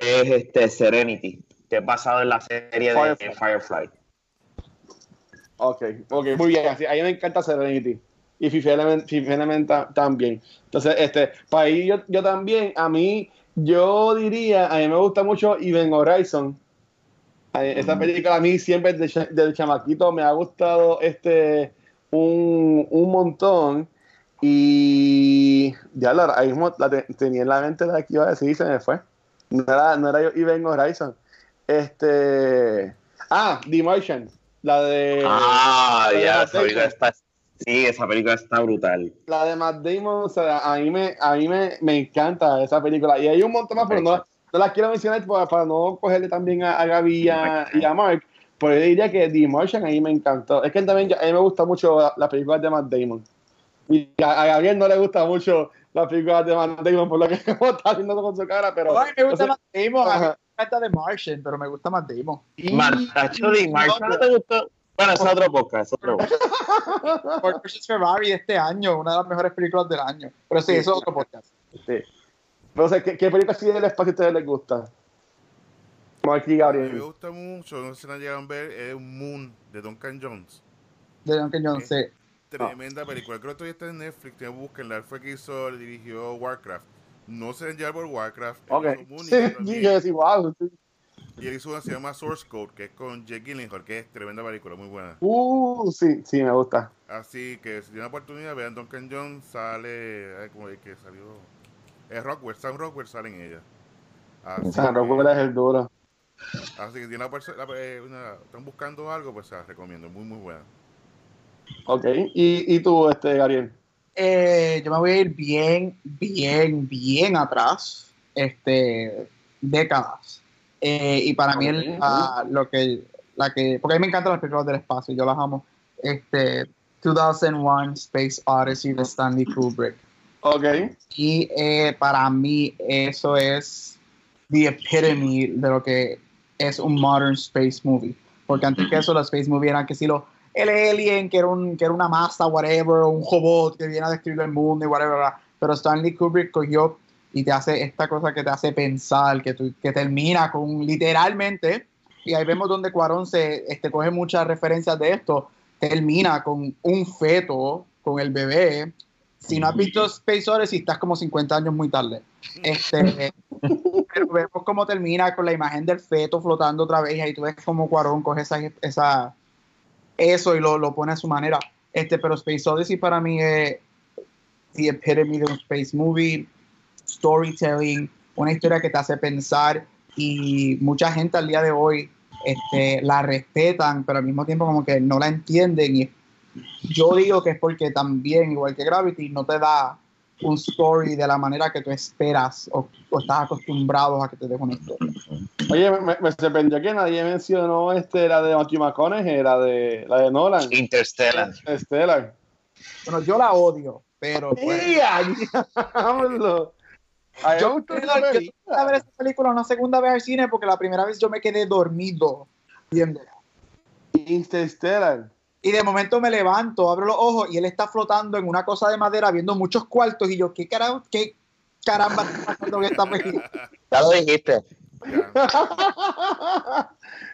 es este Serenity, que he pasado en la serie de Firefly. Ok, ok, muy bien. A mí me encanta Serenity. Y Fifth Element, Fifth Element ta- también. Entonces, este, para ahí yo, yo también, a mí, yo diría, a mí me gusta mucho Even Horizon. Esta Mm. película a mí siempre desde, desde chamaquito me ha gustado este un, un montón. Y ya la, ahí mismo la te- tenía en la mente la que iba a decir y se me fue. No era, no era yo Even Horizon. Este. Ah, The Martian. La de. Ah, la de ya, película Damon. está. Sí, esa película está brutal. La de Matt Damon, o sea, a mí me, a mí me, me encanta esa película. Y hay un montón más, pero no, no las quiero mencionar para, para no cogerle también a, a Gaby y a, y a Mark. Pero yo diría que The Martian a mí me encantó. Es que también a mí me gusta mucho la- las películas de Matt Damon. Y a, a Gabriel no le gusta mucho las películas de Matt Damon, por lo que [laughs] como está haciendo con su cara, pero... Ay, me gusta o sea, Matt Damon. A mí ajá. me encanta The Martian, pero me gusta Matt Damon. y- Martacho de Marshall, ¿no te gustó? Bueno, es otro podcast, es otro [laughs] podcast. Ford vs. Ferrari de este año, una de las mejores películas del año. Pero sí, Sí. eso es otro podcast. Sí. Pero, o sea, ¿qué, qué película así del espacio a ustedes les gusta? Mark y a mí me Gabriel. gusta mucho, no sé si la llegan a ver, es Moon de Duncan Jones. De Duncan Jones, sí. Tremenda película. Creo que todavía está en Netflix, tiene búsquenla. Él fue que hizo, le dirigió Warcraft. No se llevar por Warcraft. Ok. Moon y Sí, yo decía, wow. Y él hizo una que se llama Source Code, que es con Jake Gyllenhaal, que es tremenda película, muy buena. Uh, sí, sí, me gusta. Así que si tienen oportunidad, vean Duncan Jones, sale, ay, como el que salió, es Rockwell, Sam Rockwell sale en ella. Así, que, Rockwell es el duro. así que si la- eh, una- están buscando algo, pues se la recomiendo, muy muy buena. Ok. ¿Y, y tú, este, Gabriel? Eh, yo me voy a ir bien, bien, bien atrás. Este, décadas. Eh, y para mí el- la, lo que, la que, porque a mí me encantan las películas del espacio, yo las amo. Este, 2001 Space Odyssey de Stanley Kubrick. Ok. Y eh, para mí eso es the epitome de lo que es un modern space movie. Porque antes que eso, los space movie eran que si lo, el alien, que era, un, que era una masa, whatever, un robot que viene a destruir el mundo y whatever. Pero Stanley Kubrick cogió y te hace esta cosa que te hace pensar, que, tú- que termina con literalmente, y ahí vemos donde Cuarón se este, coge muchas referencias de esto, termina con un feto, con el bebé. Si no has visto Space Odyssey, estás como 50 años muy tarde. Este, [laughs] pero vemos cómo termina con la imagen del feto flotando otra vez y ahí tú ves como Cuarón coge esa, esa eso y lo, lo pone a su manera. Este, pero Space Odyssey para mí es the epitome de un space movie, storytelling, una historia que te hace pensar y mucha gente al día de hoy este, la respetan, pero al mismo tiempo como que no la entienden y yo digo que es porque también, igual que Gravity, no te da un story de la manera que tú esperas o, o estás acostumbrado a que te dé una historia. Oye, me, me sorprendió que nadie mencionó este, la de Matthew McConaughey, la de, la de Nolan. Interstellar. Stellar. Bueno, yo la odio, pero pues. [laughs] A me yo, tuve que ver esa película una segunda vez al cine porque la primera vez yo me quedé dormido viéndola. Interstellar. Y de momento me levanto, abro los ojos y él está flotando en una cosa de madera viendo muchos cuartos y yo, ¿qué, carajo, qué caramba está pasando en esta película? Ya lo dijiste. Ya. [laughs]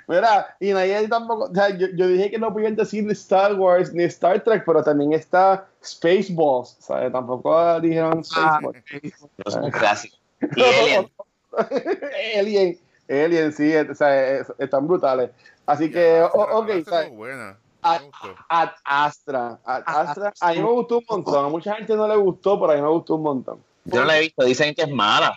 Mira, y nadie tampoco, o sea, yo, yo dije que no podían decir ni Star Wars ni Star Trek, pero también está Spaceballs, ¿sabes? Tampoco dijeron Ah, Spaceballs. Es un clásico. Alien. [laughs] Alien, Alien, sí, o sea, es- están brutales. Así que, ok, ¿sabes? gustó. Ad Astra, Astra, Astra. a mí me gustó un montón, a mucha gente no le gustó, pero a mí me gustó un montón. Yo no la he visto, dicen que es mala.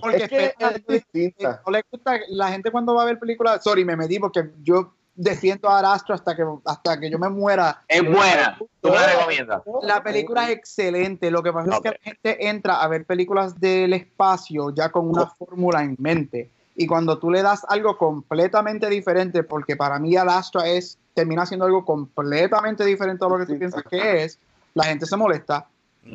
Porque es que espera, es distinta. no le gusta la gente cuando va a ver películas, sorry, me metí porque yo defiendo a Arastro hasta que hasta que yo me muera. Es buena. ¿Tú me la recomiendas? La película es excelente. Lo que pasa es que la gente entra a ver películas del espacio ya con una fórmula en mente. Y cuando tú le das algo completamente diferente, porque para mí Alastra es, termina siendo algo completamente diferente a lo que tú piensas que es, la gente se molesta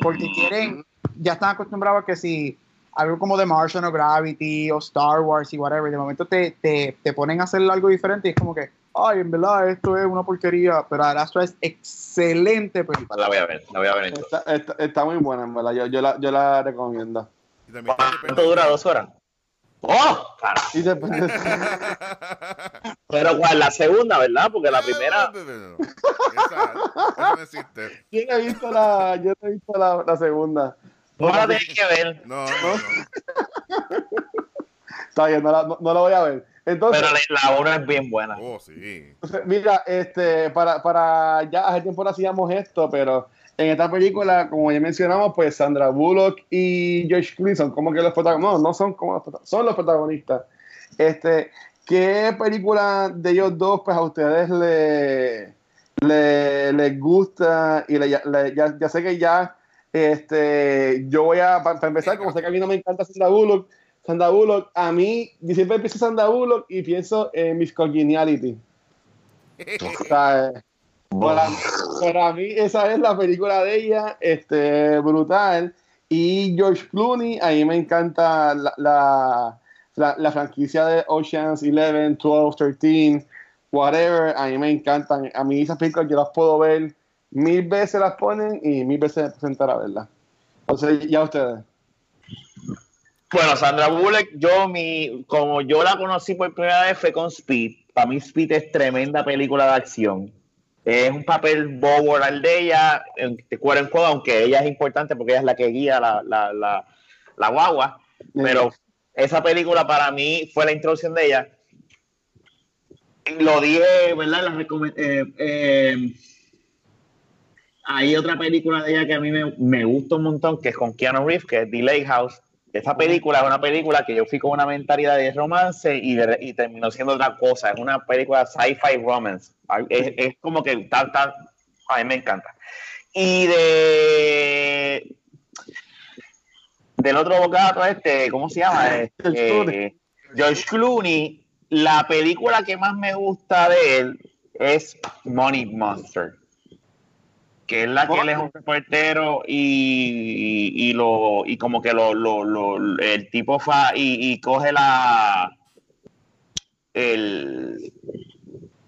porque quieren, ya están acostumbrados a que si algo como The Martian o Gravity o Star Wars y whatever, de momento te, te, te ponen a hacer algo diferente y es como que, ay, en verdad esto es una porquería, pero Alastra es excelente película. La voy a ver, la voy a ver. Está, está- está muy buena, en verdad. Yo, yo, la, yo la recomiendo. ¿Cuánto dura? ¿Dos horas? ¡Oh! Cara. [laughs] Pero ¿cuál? La segunda, ¿verdad? Porque la primera... No, no. Esa, esa no existe. yo no he visto la, yo no he visto la, la segunda. No la tienes que ver. No, no, no. Está bien, no la, no, no la voy a ver. Entonces, Pero la la una es bien buena. Oh, sí. mira, este, para, para ya hace tiempo no hacíamos esto, pero en esta película, como ya mencionamos, pues Sandra Bullock y George Clooney son como que los protagonistas, no, no son como los protagonistas, son los protagonistas. Este, ¿qué película de ellos dos, pues a ustedes le, le- les gusta? Y le- le- ya, ya sé que ya, este, yo voy a, para, empezar, como sé que a mí no me encanta Sandra Bullock, Sandra Bullock, a mí, yo siempre pienso en Sandra Bullock y pienso en Miss Congeniality. [laughs] O sea, eh, para, para mí esa es la película de ella, este, brutal. Y George Clooney, a mí me encanta la, la, la- la franquicia de Oceans 11, 12, 13, whatever, a mí me encantan. A mí esas películas yo las puedo ver mil veces las ponen y mil veces presentar a verlas. Entonces, ya ustedes. Bueno, Sandra Bullock, yo mi, como yo la conocí por primera vez fue con Speed. Para mí Speed es tremenda película de acción. Es un papel bobo al de ella, de cuero en cuero, aunque ella es importante porque ella es la que guía la, la, la, la guagua. Pero esa película para mí fue la introducción de ella. Lo dije, ¿verdad? La eh, eh, hay otra película de ella que a mí me, me gusta un montón, que es con Keanu Reeves, que es The Lake House. Esa película es una película que yo fui con una mentalidad de romance y, de- y terminó siendo otra cosa. Es una película sci-fi romance. Es, es como que tal, tal. A mí me encanta. Y de. Del otro gato, este, ¿cómo se llama? George Clooney. Este, George Clooney. La película que más me gusta de él es Money Monster que es la que él es un reportero y, y, y lo y como que lo, lo, lo- el tipo fa y, y coge la el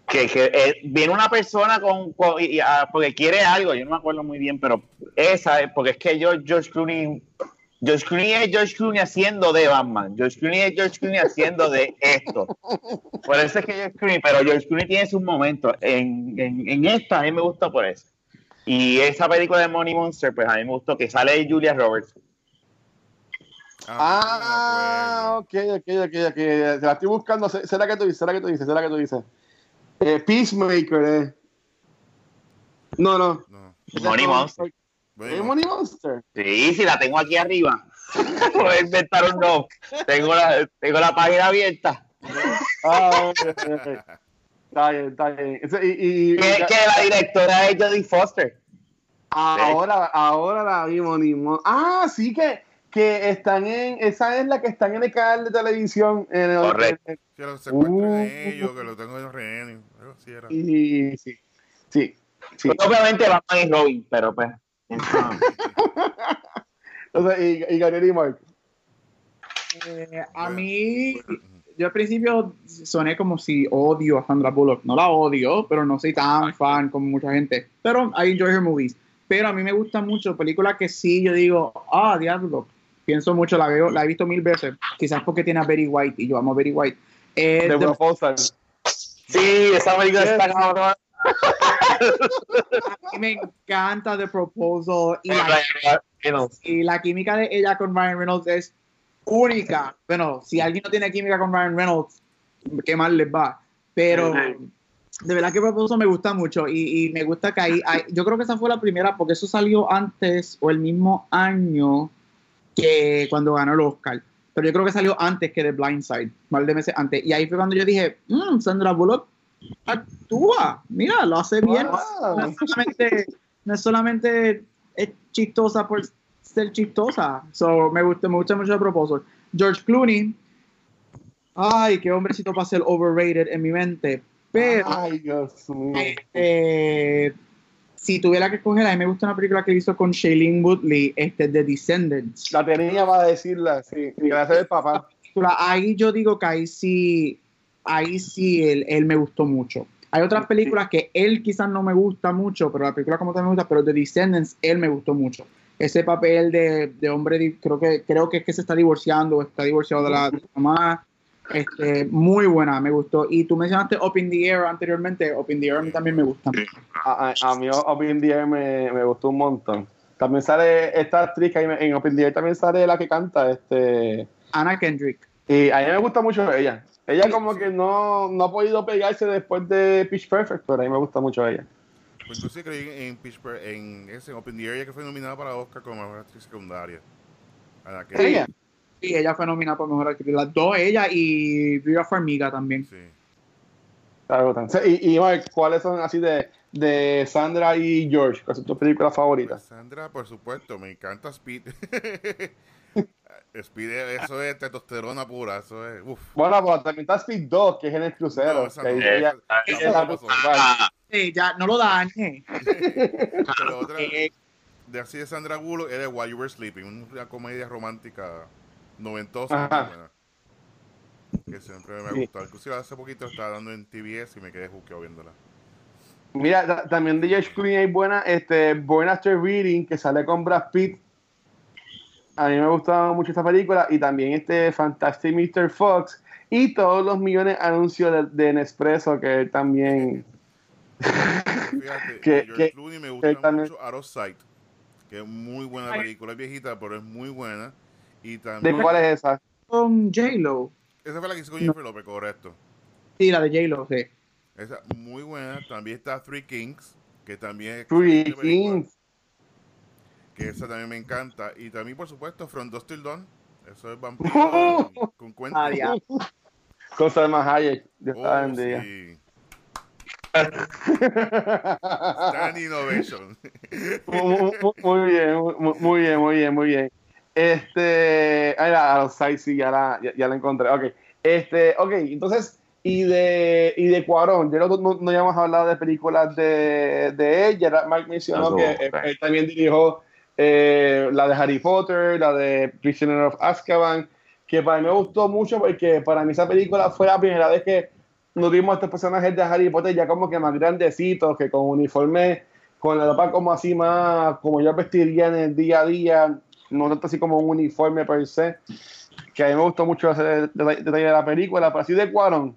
que, que, eh, viene una persona con, con y, ah, porque quiere algo, yo no me acuerdo muy bien, pero esa es porque es que yo George Clooney George Clooney es George Clooney haciendo de Batman. George Clooney es George Clooney haciendo de esto. Por eso es que George Clooney, pero George Clooney tiene sus momentos. En, en, en, esta a mí me gusta por eso. Y esa película de Money Monster, pues a mí me gustó que sale Julia Roberts. Ah, ok, ok, ok, ok. Se la estoy buscando. ¿Será que tú dices? ¿Será que tú dices? ¿Será que tú dices? Eh, Peacemaker, eh. No, no. no. Money Monster. ¿Es Money Monster? Sí, sí, la tengo aquí arriba. [laughs] Voy a inventar un no. Tengo la, tengo la página abierta. Ah, okay, okay. Está bien, está bien. Y, y, que, que, la directora es Jodie Foster. Ahora, ahora la vi, Money Monster. Ah, sí que, que están en. Esa es la que están en el canal de televisión. En el, Correcto. Que lo secuestren uh, ellos, que lo tengo en rehenes. Sí, sí, sí. sí, sí. Pues obviamente Batman y Robin, pero pues. [laughs] Entonces, y, y Gabriel y Mark. Eh, a mí, yo al principio soné como si odio a Sandra Bullock. No la odio, pero no soy tan fan como mucha gente. Pero I enjoy her movies. Pero a mí me gustan mucho películas que sí, yo digo, ah, diablo. Pienso mucho, la veo, la he visto mil veces. Quizás porque tiene a Betty White y yo amo a Betty White. Eh, The Proposal. Sí, esa película está cabrón. [laughs] a mí me encanta The Proposal y la, y la química de ella con Ryan Reynolds es única. Bueno, si alguien no tiene química con Ryan Reynolds, qué mal les va. Pero de verdad que Proposal me gusta mucho y, y me gusta que ahí, ahí, yo creo que esa fue la primera porque eso salió antes o el mismo año que cuando ganó el Oscar. Pero yo creo que salió antes que The Blind Side, mal de meses antes. Y ahí fue cuando yo dije, mmm, Sandra Bullock actúa, mira, lo hace bien. Wow. No, es solamente, no es solamente es chistosa por ser chistosa. So, me gusta, me gusta mucho el propósito. George Clooney, ay, qué hombrecito para ser overrated en mi mente. Pero, Ay, Dios mío. eh, si tuviera que escoger, a mí me gusta una película que hizo con Shailene Woodley, este, The Descendants. La tenía para decirla, sí. Gracias al papá. Ahí yo digo que ahí sí, ahí sí él, él me gustó mucho. Hay otras películas que él quizás no me gusta mucho, pero la película como también me gusta, pero The Descendants, él me gustó mucho. Ese papel de, de hombre, creo que, creo que es que se está divorciando, está divorciado de la, de la mamá. Este, muy buena, me gustó. Y tú mencionaste Up in the Air anteriormente, Up in the Air a mí también me gusta. A, a, a mí Up in the Air me, me gustó un montón. También sale esta actriz que en Up in the Air también sale la que canta, este... Anna Kendrick. Y a mí me gusta mucho ella. Ella como que no, no ha podido pegarse después de Pitch Perfect, pero a mí me gusta mucho ella. Pues inclusive creí en, Pitch Per- en ese Open the Area que fue nominada para Oscar como mejor actriz secundaria. A la que, Ella. Sí, ella fue nominada por mejor actriz. Las dos, ella y Rhea Farmiga también. Sí. Claro, Y, y Mark, ¿cuáles son así de, de Sandra y George? ¿Cuáles son tus películas favoritas? Sandra, por supuesto, me encanta Speed. [laughs] Speed, eso es testosterona pura, eso es. Uf. Bueno, pues también está Speed 2, que es en el crucero. No, esa que no, ahí ella- esa- ella esa la no puso ya, no lo dañe. Pero [laughs] otra, de así de Sandra Bullock era While You Were Sleeping, una comedia romántica noventosa. Buena, que siempre me ha gustado. Inclusive hace poquito estaba dando en TBS y me quedé juqueado viéndola. Mira, ta- también de George Clooney hay buena, este, Born After Reading, que sale con Brad Pitt. A mí me gustaba mucho esta película. Y también este Fantastic Mr. Fox. Y todos los millones de anuncios de, de Nespresso, que él también... [laughs] Fíjate, Que- de George que- Clooney me gusta también- mucho Out of Sight, que es muy buena película, es viejita, pero es muy buena. Y ¿De también, cuál es esa? Con J-Lo. esa fue la que hizo con Jennifer López, correcto. Sí, la de J-Lo, sí. Esa muy buena. También está Three Kings, que también es Three película, Kings. Que esa también me encanta. Y también, por supuesto, From Dusk Till Dawn. Eso es [laughs] vampiro con, con cuentos. Ah, ya. Con Salma Hayek. Dios Oh, sí. Standing Innovation. muy, muy- muy bien, muy, bien, muy bien, muy bien. Este, ah, la- a los sites sí, ya la, ya, ya la encontré. Ok, este, ok, entonces, y de, y de Cuarón, ya no, no, no habíamos hablado de películas de, de él, ya Mike mencionó Eso, que eh, él también dirigió eh, la de Harry Potter, la de Prisoner of Azkaban, que para mí me gustó mucho porque para mí esa película fue la primera vez que no vimos estos personajes de Harry Potter ya como que más grandecitos, que con uniforme, con la ropa como así más, como yo vestiría en el día a día, no tanto así como un uniforme per se, que a mí me gustó mucho ese detalle de la película, pero así de Cuaron,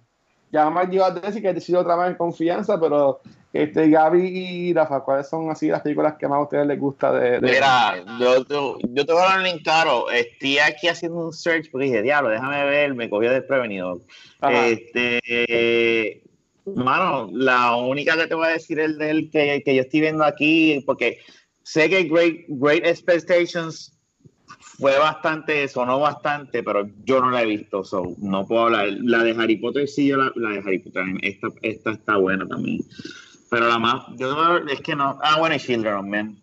ya más lleva a decir que he decidido otra vez en confianza, pero este, Gaby y Rafa, ¿cuáles son así las películas que más a ustedes les gusta de...? de... Mira, yo, yo, yo te voy a dar un link claro. Estoy aquí haciendo un search porque dije, diablo, déjame ver, me cogió desprevenido. Ajá. Este, mano, la única que te voy a decir es del que, que yo estoy viendo aquí, porque sé que Great, Great Expectations fue bastante, sonó bastante, pero yo no la he visto, so no puedo hablar. La de Harry Potter sí, yo la, la de Harry Potter, esta, esta está buena también. Pero la más, yo es que no, ah, bueno, y Children of Men.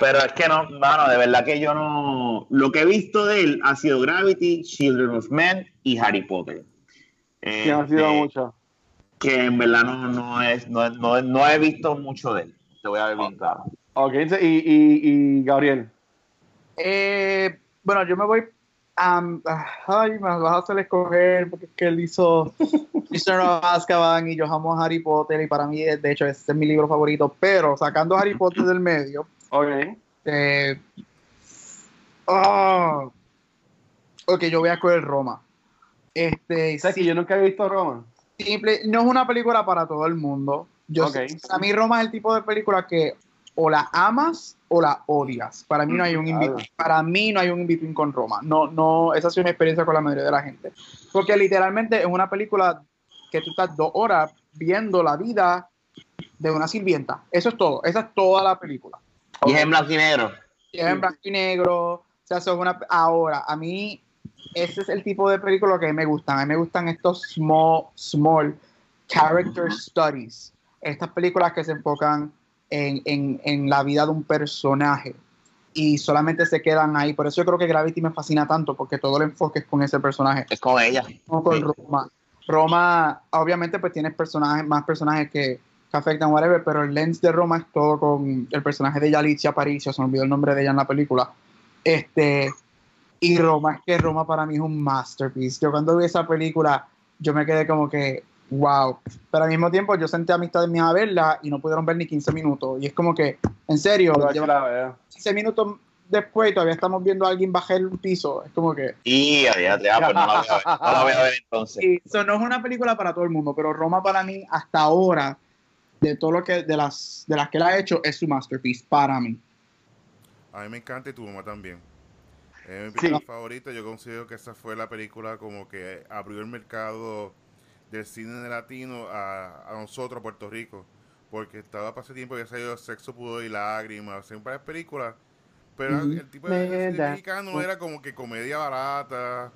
Pero es que no, mano, de verdad que yo no. Lo que he visto de él ha sido Gravity, Children of Men y Harry Potter. Sí, han sido muchas. que en verdad no, no, es, no, no, no he visto mucho de él. Te voy a ver bien claro. Ok, y, y, y Gabriel. Eh, bueno, yo me voy a. ay, me vas a hacer escoger porque es que él hizo [laughs] Prisoner of Azkaban y yo amo a Harry Potter y para mí, de hecho, ese es mi libro favorito. Pero sacando a Harry Potter del medio, Ok. eh, ah, ok, yo voy a escoger Roma. Este, ¿Sabes que yo nunca he visto Roma? simple, no es una película para todo el mundo. Yo, Ok. A mí Roma es el tipo de película que o la amas o la odias. Para mí no hay un in para mí no hay un in between con Roma. No, no, esa ha sido mi experiencia con la mayoría de la gente. Porque literalmente es una película que tú estás dos horas viendo la vida de una sirvienta. Eso es todo. Esa es toda la película. Y es en blanco y negro. Y es en blanco y negro. O sea, son una. Ahora, a mí, ese es el tipo de película que me gustan. A mí me gustan estos small, small character studies. Estas películas que se enfocan en, en, en la vida de un personaje y solamente se quedan ahí. Por eso yo creo que Gravity me fascina tanto, porque todo el enfoque es con ese personaje. Es con ella. Como con Sí. Roma. Roma, obviamente, pues tienes personajes, más personajes que, que afectan, whatever, pero el lens de Roma es todo con el personaje de Yalitza Aparicio, se me olvidó el nombre de ella en la película. Este, y Roma, es que Roma para mí es un masterpiece. Yo cuando vi esa película, yo me quedé como que, wow. Pero al mismo tiempo, yo senté amistades mías a verla y no pudieron ver ni 15 minutos. Y es como que, en serio, lleva la veo. 15 minutos después y todavía estamos viendo a alguien bajar un piso. Es como que. Y ya, ya, pues no la voy a ver, no la voy a ver entonces. [laughs] Sí, so, no es una película para todo el mundo, pero Roma para mí, hasta ahora, de todo lo que, de las, de las que él ha hecho, es su masterpiece para mí. A mí me encanta y tu mamá también. Es mi Sí. película favorita. Yo considero que esa fue la película como que abrió el mercado del cine latino a, a nosotros, a Puerto Rico. Porque estaba ese tiempo que salido Sexo, Pudor y Lágrimas, en varias películas. Pero el tipo de cine Meda. mexicano era como que comedia barata,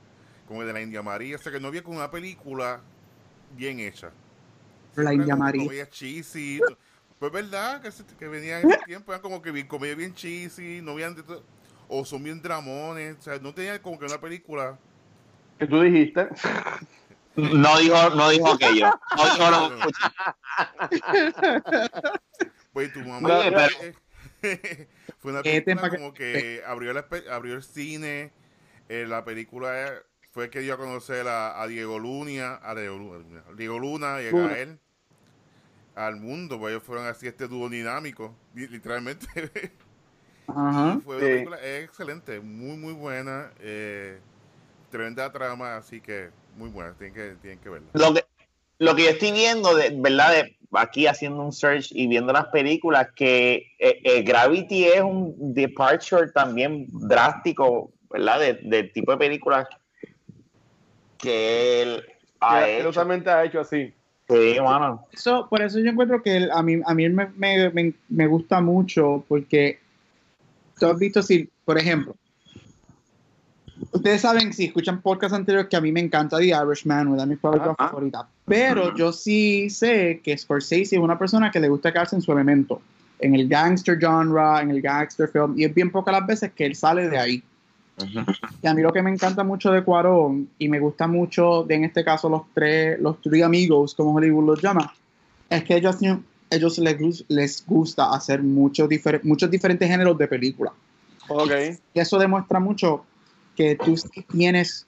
como de la India María. O sea que no había como una película bien hecha. La India María. Comedia cheesy. Pues verdad que, que venía en [laughs] ese tiempo, eran como que bien, comedia bien cheesy, no habían de todo- o son bien dramones, o sea, no tenía como que una película. Que tú dijiste. [laughs] No dijo, no dijo aquello. No dijo lo que escuché. Pues tu mamá Oye, fue [laughs] una Este película como que abrió, la abrió el cine, eh, la película fue que dio a conocer a, a Diego Luna, a Diego Luna, Diego Luna y a. Gael al mundo, pues ellos fueron así este dúo dinámico, li- literalmente. [laughs] Ajá. Fue Sí. una película excelente, muy muy buena, eh, tremenda trama, así que muy buena, tienen que, tienen que verla. Lo que, lo que yo estoy viendo, de verdad, de aquí haciendo un search y viendo las películas, que eh, eh, Gravity es un departure también drástico, ¿verdad? De- del tipo de películas que él ha que hecho. ha hecho así. Sí, mano. Eso, por eso yo encuentro que él- a mí, a mí él me, me, me, me gusta mucho porque tú has visto si, por ejemplo, ustedes saben, si escuchan podcast anteriores, que a mí me encanta The Irishman, una de mis películas favoritas. Pero yo sí sé que Scorsese es una persona que le gusta quedarse en su elemento, en el gangster genre, en el gangster film, y es bien pocas las veces que él sale de ahí. Y a mí lo que me encanta mucho de Cuarón, y me gusta mucho de en este caso los tres, los tres amigos, como Hollywood los llama, es que ellos, ellos les, les gusta hacer muchos, difer- muchos diferentes géneros de película. Ok. Y eso demuestra mucho que tú tienes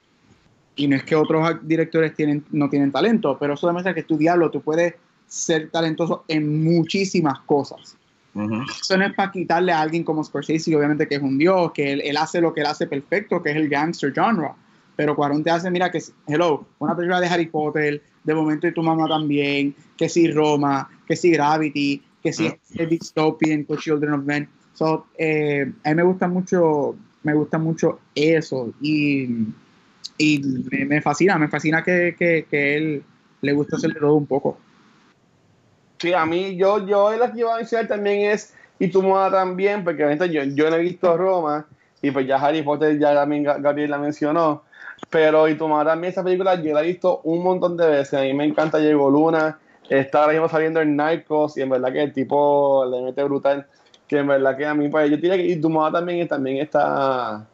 y no es que otros directores tienen, no tienen talento, pero eso demuestra que tu diablo, tú puedes ser talentoso en muchísimas cosas. Eso no es para quitarle a alguien como Scorsese, obviamente que es un dios, que él, hace lo que él hace perfecto, que es el gangster genre. Pero Cuarón te hace, mira, que hello, una película de Harry Potter, de momento y tu mamá también, que si Roma, que si Gravity, que si uh Dystopian, Children of Men. So, eh, a mí me gusta mucho, me gusta mucho eso. Y, y me, fascina, me fascina que, que, que él le gusta hacerle todo un poco. Sí, a mí, yo, yo la que iba a mencionar también es, y tu moda también, porque yo, yo he visto Roma, y pues ya Harry Potter ya también Gabriel la mencionó, pero y tu moda también, esa película yo la he visto un montón de veces, a mí me encanta Diego Luna, está ahora mismo saliendo en Narcos, y en verdad que el tipo le mete brutal, que en verdad que a mí, pues yo diría que y tu moda también, también está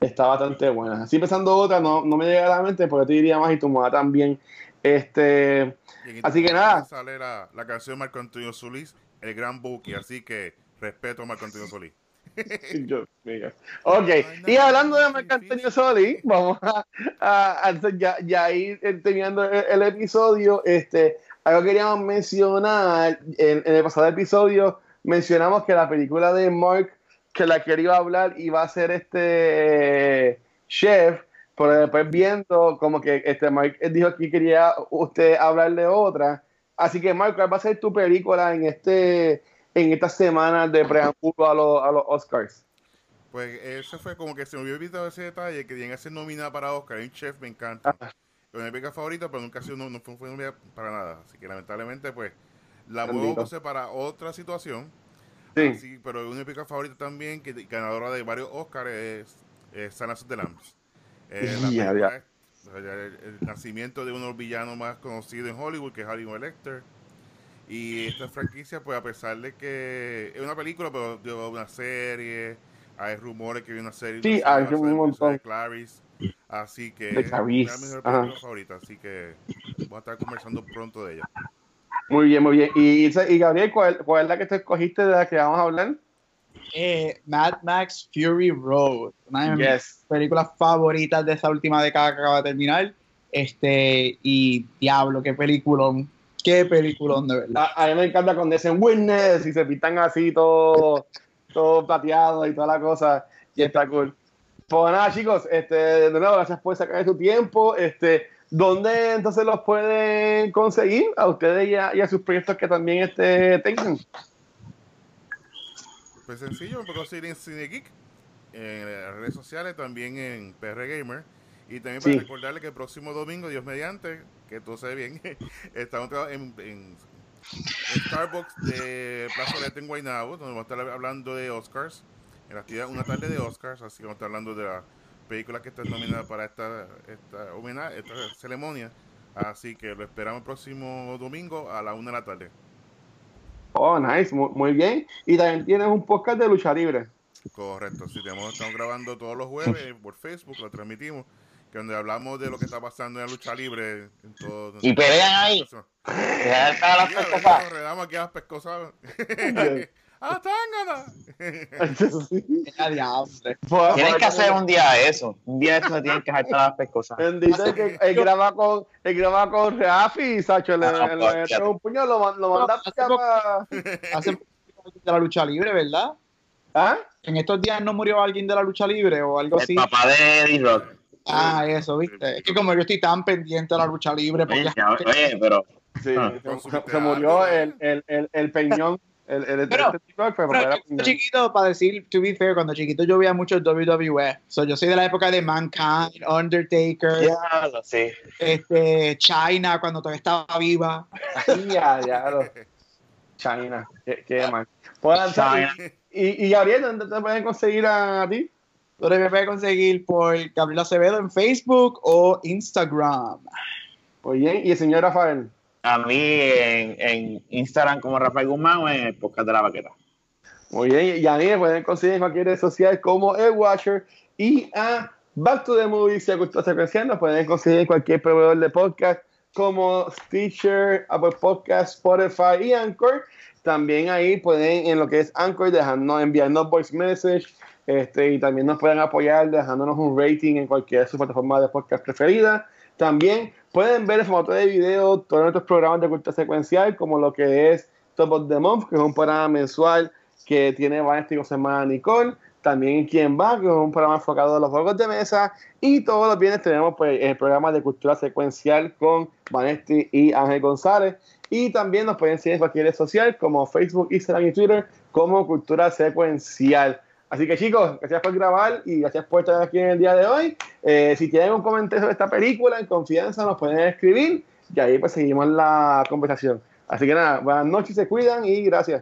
está bastante buena. Así pensando otra, no, no me llega a la mente, porque te diría más y tu moda también. Este, así que nada. Sale la, la canción de Marco Antonio Solís, el gran Buki, así que respeto a Marco Antonio Solís. [laughs] ok, y hablando de Marco Antonio Solís, [laughs] vamos a, a, ya, ya, ir terminando el, episodio. Este, algo que queríamos mencionar en, en, el pasado episodio, mencionamos que la película de Mark, que la que iba a hablar, iba a ser este chef pero después viendo como que este Mike dijo que quería usted hablar de otra. Así que Mark, ¿cuál va a ser tu película en este en esta semana de preámbulo a, los, a los Oscars? Pues eso fue como que se me había olvidado ese detalle, que que ser nominada para Oscar. Un chef me encanta. Es mi película favorita, pero nunca ha sido, no, no fue, nominada para nada. Así que lamentablemente, pues, la muevo para otra situación. Sí. pero una película favorita también, que ganadora de varios Oscars, es, es of the Lambs. Eh, el, nacimiento de uno de los villanos más conocidos en Hollywood, que es Hollywood Lecter. Y esta franquicia, pues a pesar de que es una película, pero de una serie, hay rumores que viene una serie. Sí, hay un montón. De Clarice. Así que es la mejor película favorita, así que voy a estar conversando pronto de ella. Muy bien, muy bien. Y, y Gabriel, ¿cuál, ¿cuál, es la que te escogiste de la que vamos a hablar? Eh, Mad Max Fury Road, una de mis películas favoritas de esa última década que acaba de terminar. Este, y diablo, qué peliculón, qué peliculón de verdad. A, mí me encanta cuando dicen Witness y se pintan así todo, todo plateado y toda la cosa, y está cool. Pues nada, chicos, este, de nuevo, gracias por sacar su tiempo. Este, ¿Dónde entonces los pueden conseguir a ustedes y a, sus proyectos que también este, tengan? Pues sencillo, me puedo conseguir en Cine en las redes sociales, también en PR Gamer. Y también para recordarle que el próximo domingo, Dios mediante, que todo se ve bien, [laughs] estamos en, en, Starbucks de Plaza de en Guaynabo, donde vamos a estar hablando de Oscars, en la actividad Una tarde de Oscars, así que vamos a estar hablando de las películas que están nominadas para esta, esta, homenaje, esta ceremonia. Así que lo esperamos el próximo domingo a la una de la tarde. Oh, nice, muy, bien. Y también tienes un podcast de lucha libre. Correcto, sí, tenemos, estamos grabando todos los jueves por Facebook, lo transmitimos, que donde hablamos de lo que está pasando en la lucha libre. En todo, y pelean ahí. Redamos aquí a las pescosas. ¡Ah, tángana! [laughs] Tienes que hacer un día eso. Un día eso se tienen que dejar todas las pescosas. Bendito que él graba con, él graba con Rafi, Sacho, le, ah, le, un puño, lo, lo manda para... Hace de la lucha libre, ¿verdad? ¿Ah? En estos días no murió alguien de la lucha libre o algo así. El papá de Eddie Rock. Ah, eso, viste. Es que como yo estoy tan pendiente de la lucha libre. Porque oye, pero. Sí, ah. se, murió el, el, el, el peñón. El, el, pero, chiquito, para decir, to be fair, cuando chiquito yo veía mucho WWE. So, yo soy de la época de Mankind, Undertaker, ya, sí. este, China, cuando todavía estaba viva. ya, ya, China, qué, qué mal. Pues, y, y Gabriel, ¿dónde te pueden conseguir a, ti? ¿Dónde me pueden conseguir por Gabriel Acevedo en Facebook o Instagram. Oye, ¿y el señor Rafael? A mí en, Instagram como Rafael Guzmán o en el podcast de la vaquera. Muy bien, y a mí me pueden conseguir en cualquier red social como El Watcher y a Back to the Movies, si a gusto nos pueden conseguir en cualquier proveedor de podcast como Stitcher, Apple Podcast, Spotify y Anchor. También ahí pueden, en lo que es Anchor, dejarnos, enviarnos voice message Este, y también nos pueden apoyar dejándonos un rating en cualquiera de sus plataformas de podcast preferida. También pueden ver el formato de video todos nuestros programas de cultura secuencial, como lo que es Top of the Month, que es un programa mensual que tiene Vanessa y semana Nicole. También Quien Va, que es un programa enfocado a los juegos de mesa. Y todos los viernes tenemos pues, el programa de cultura secuencial con Vanesti y Ángel González. Y también nos pueden seguir en cualquier red social como Facebook, Instagram y Twitter como Cultura Secuencial. Así que chicos, gracias por grabar y gracias por estar aquí en el día de hoy. Eh, si tienen un comentario sobre esta película, en confianza nos pueden escribir y ahí pues seguimos la conversación. Así que nada, buenas noches, se cuidan y gracias.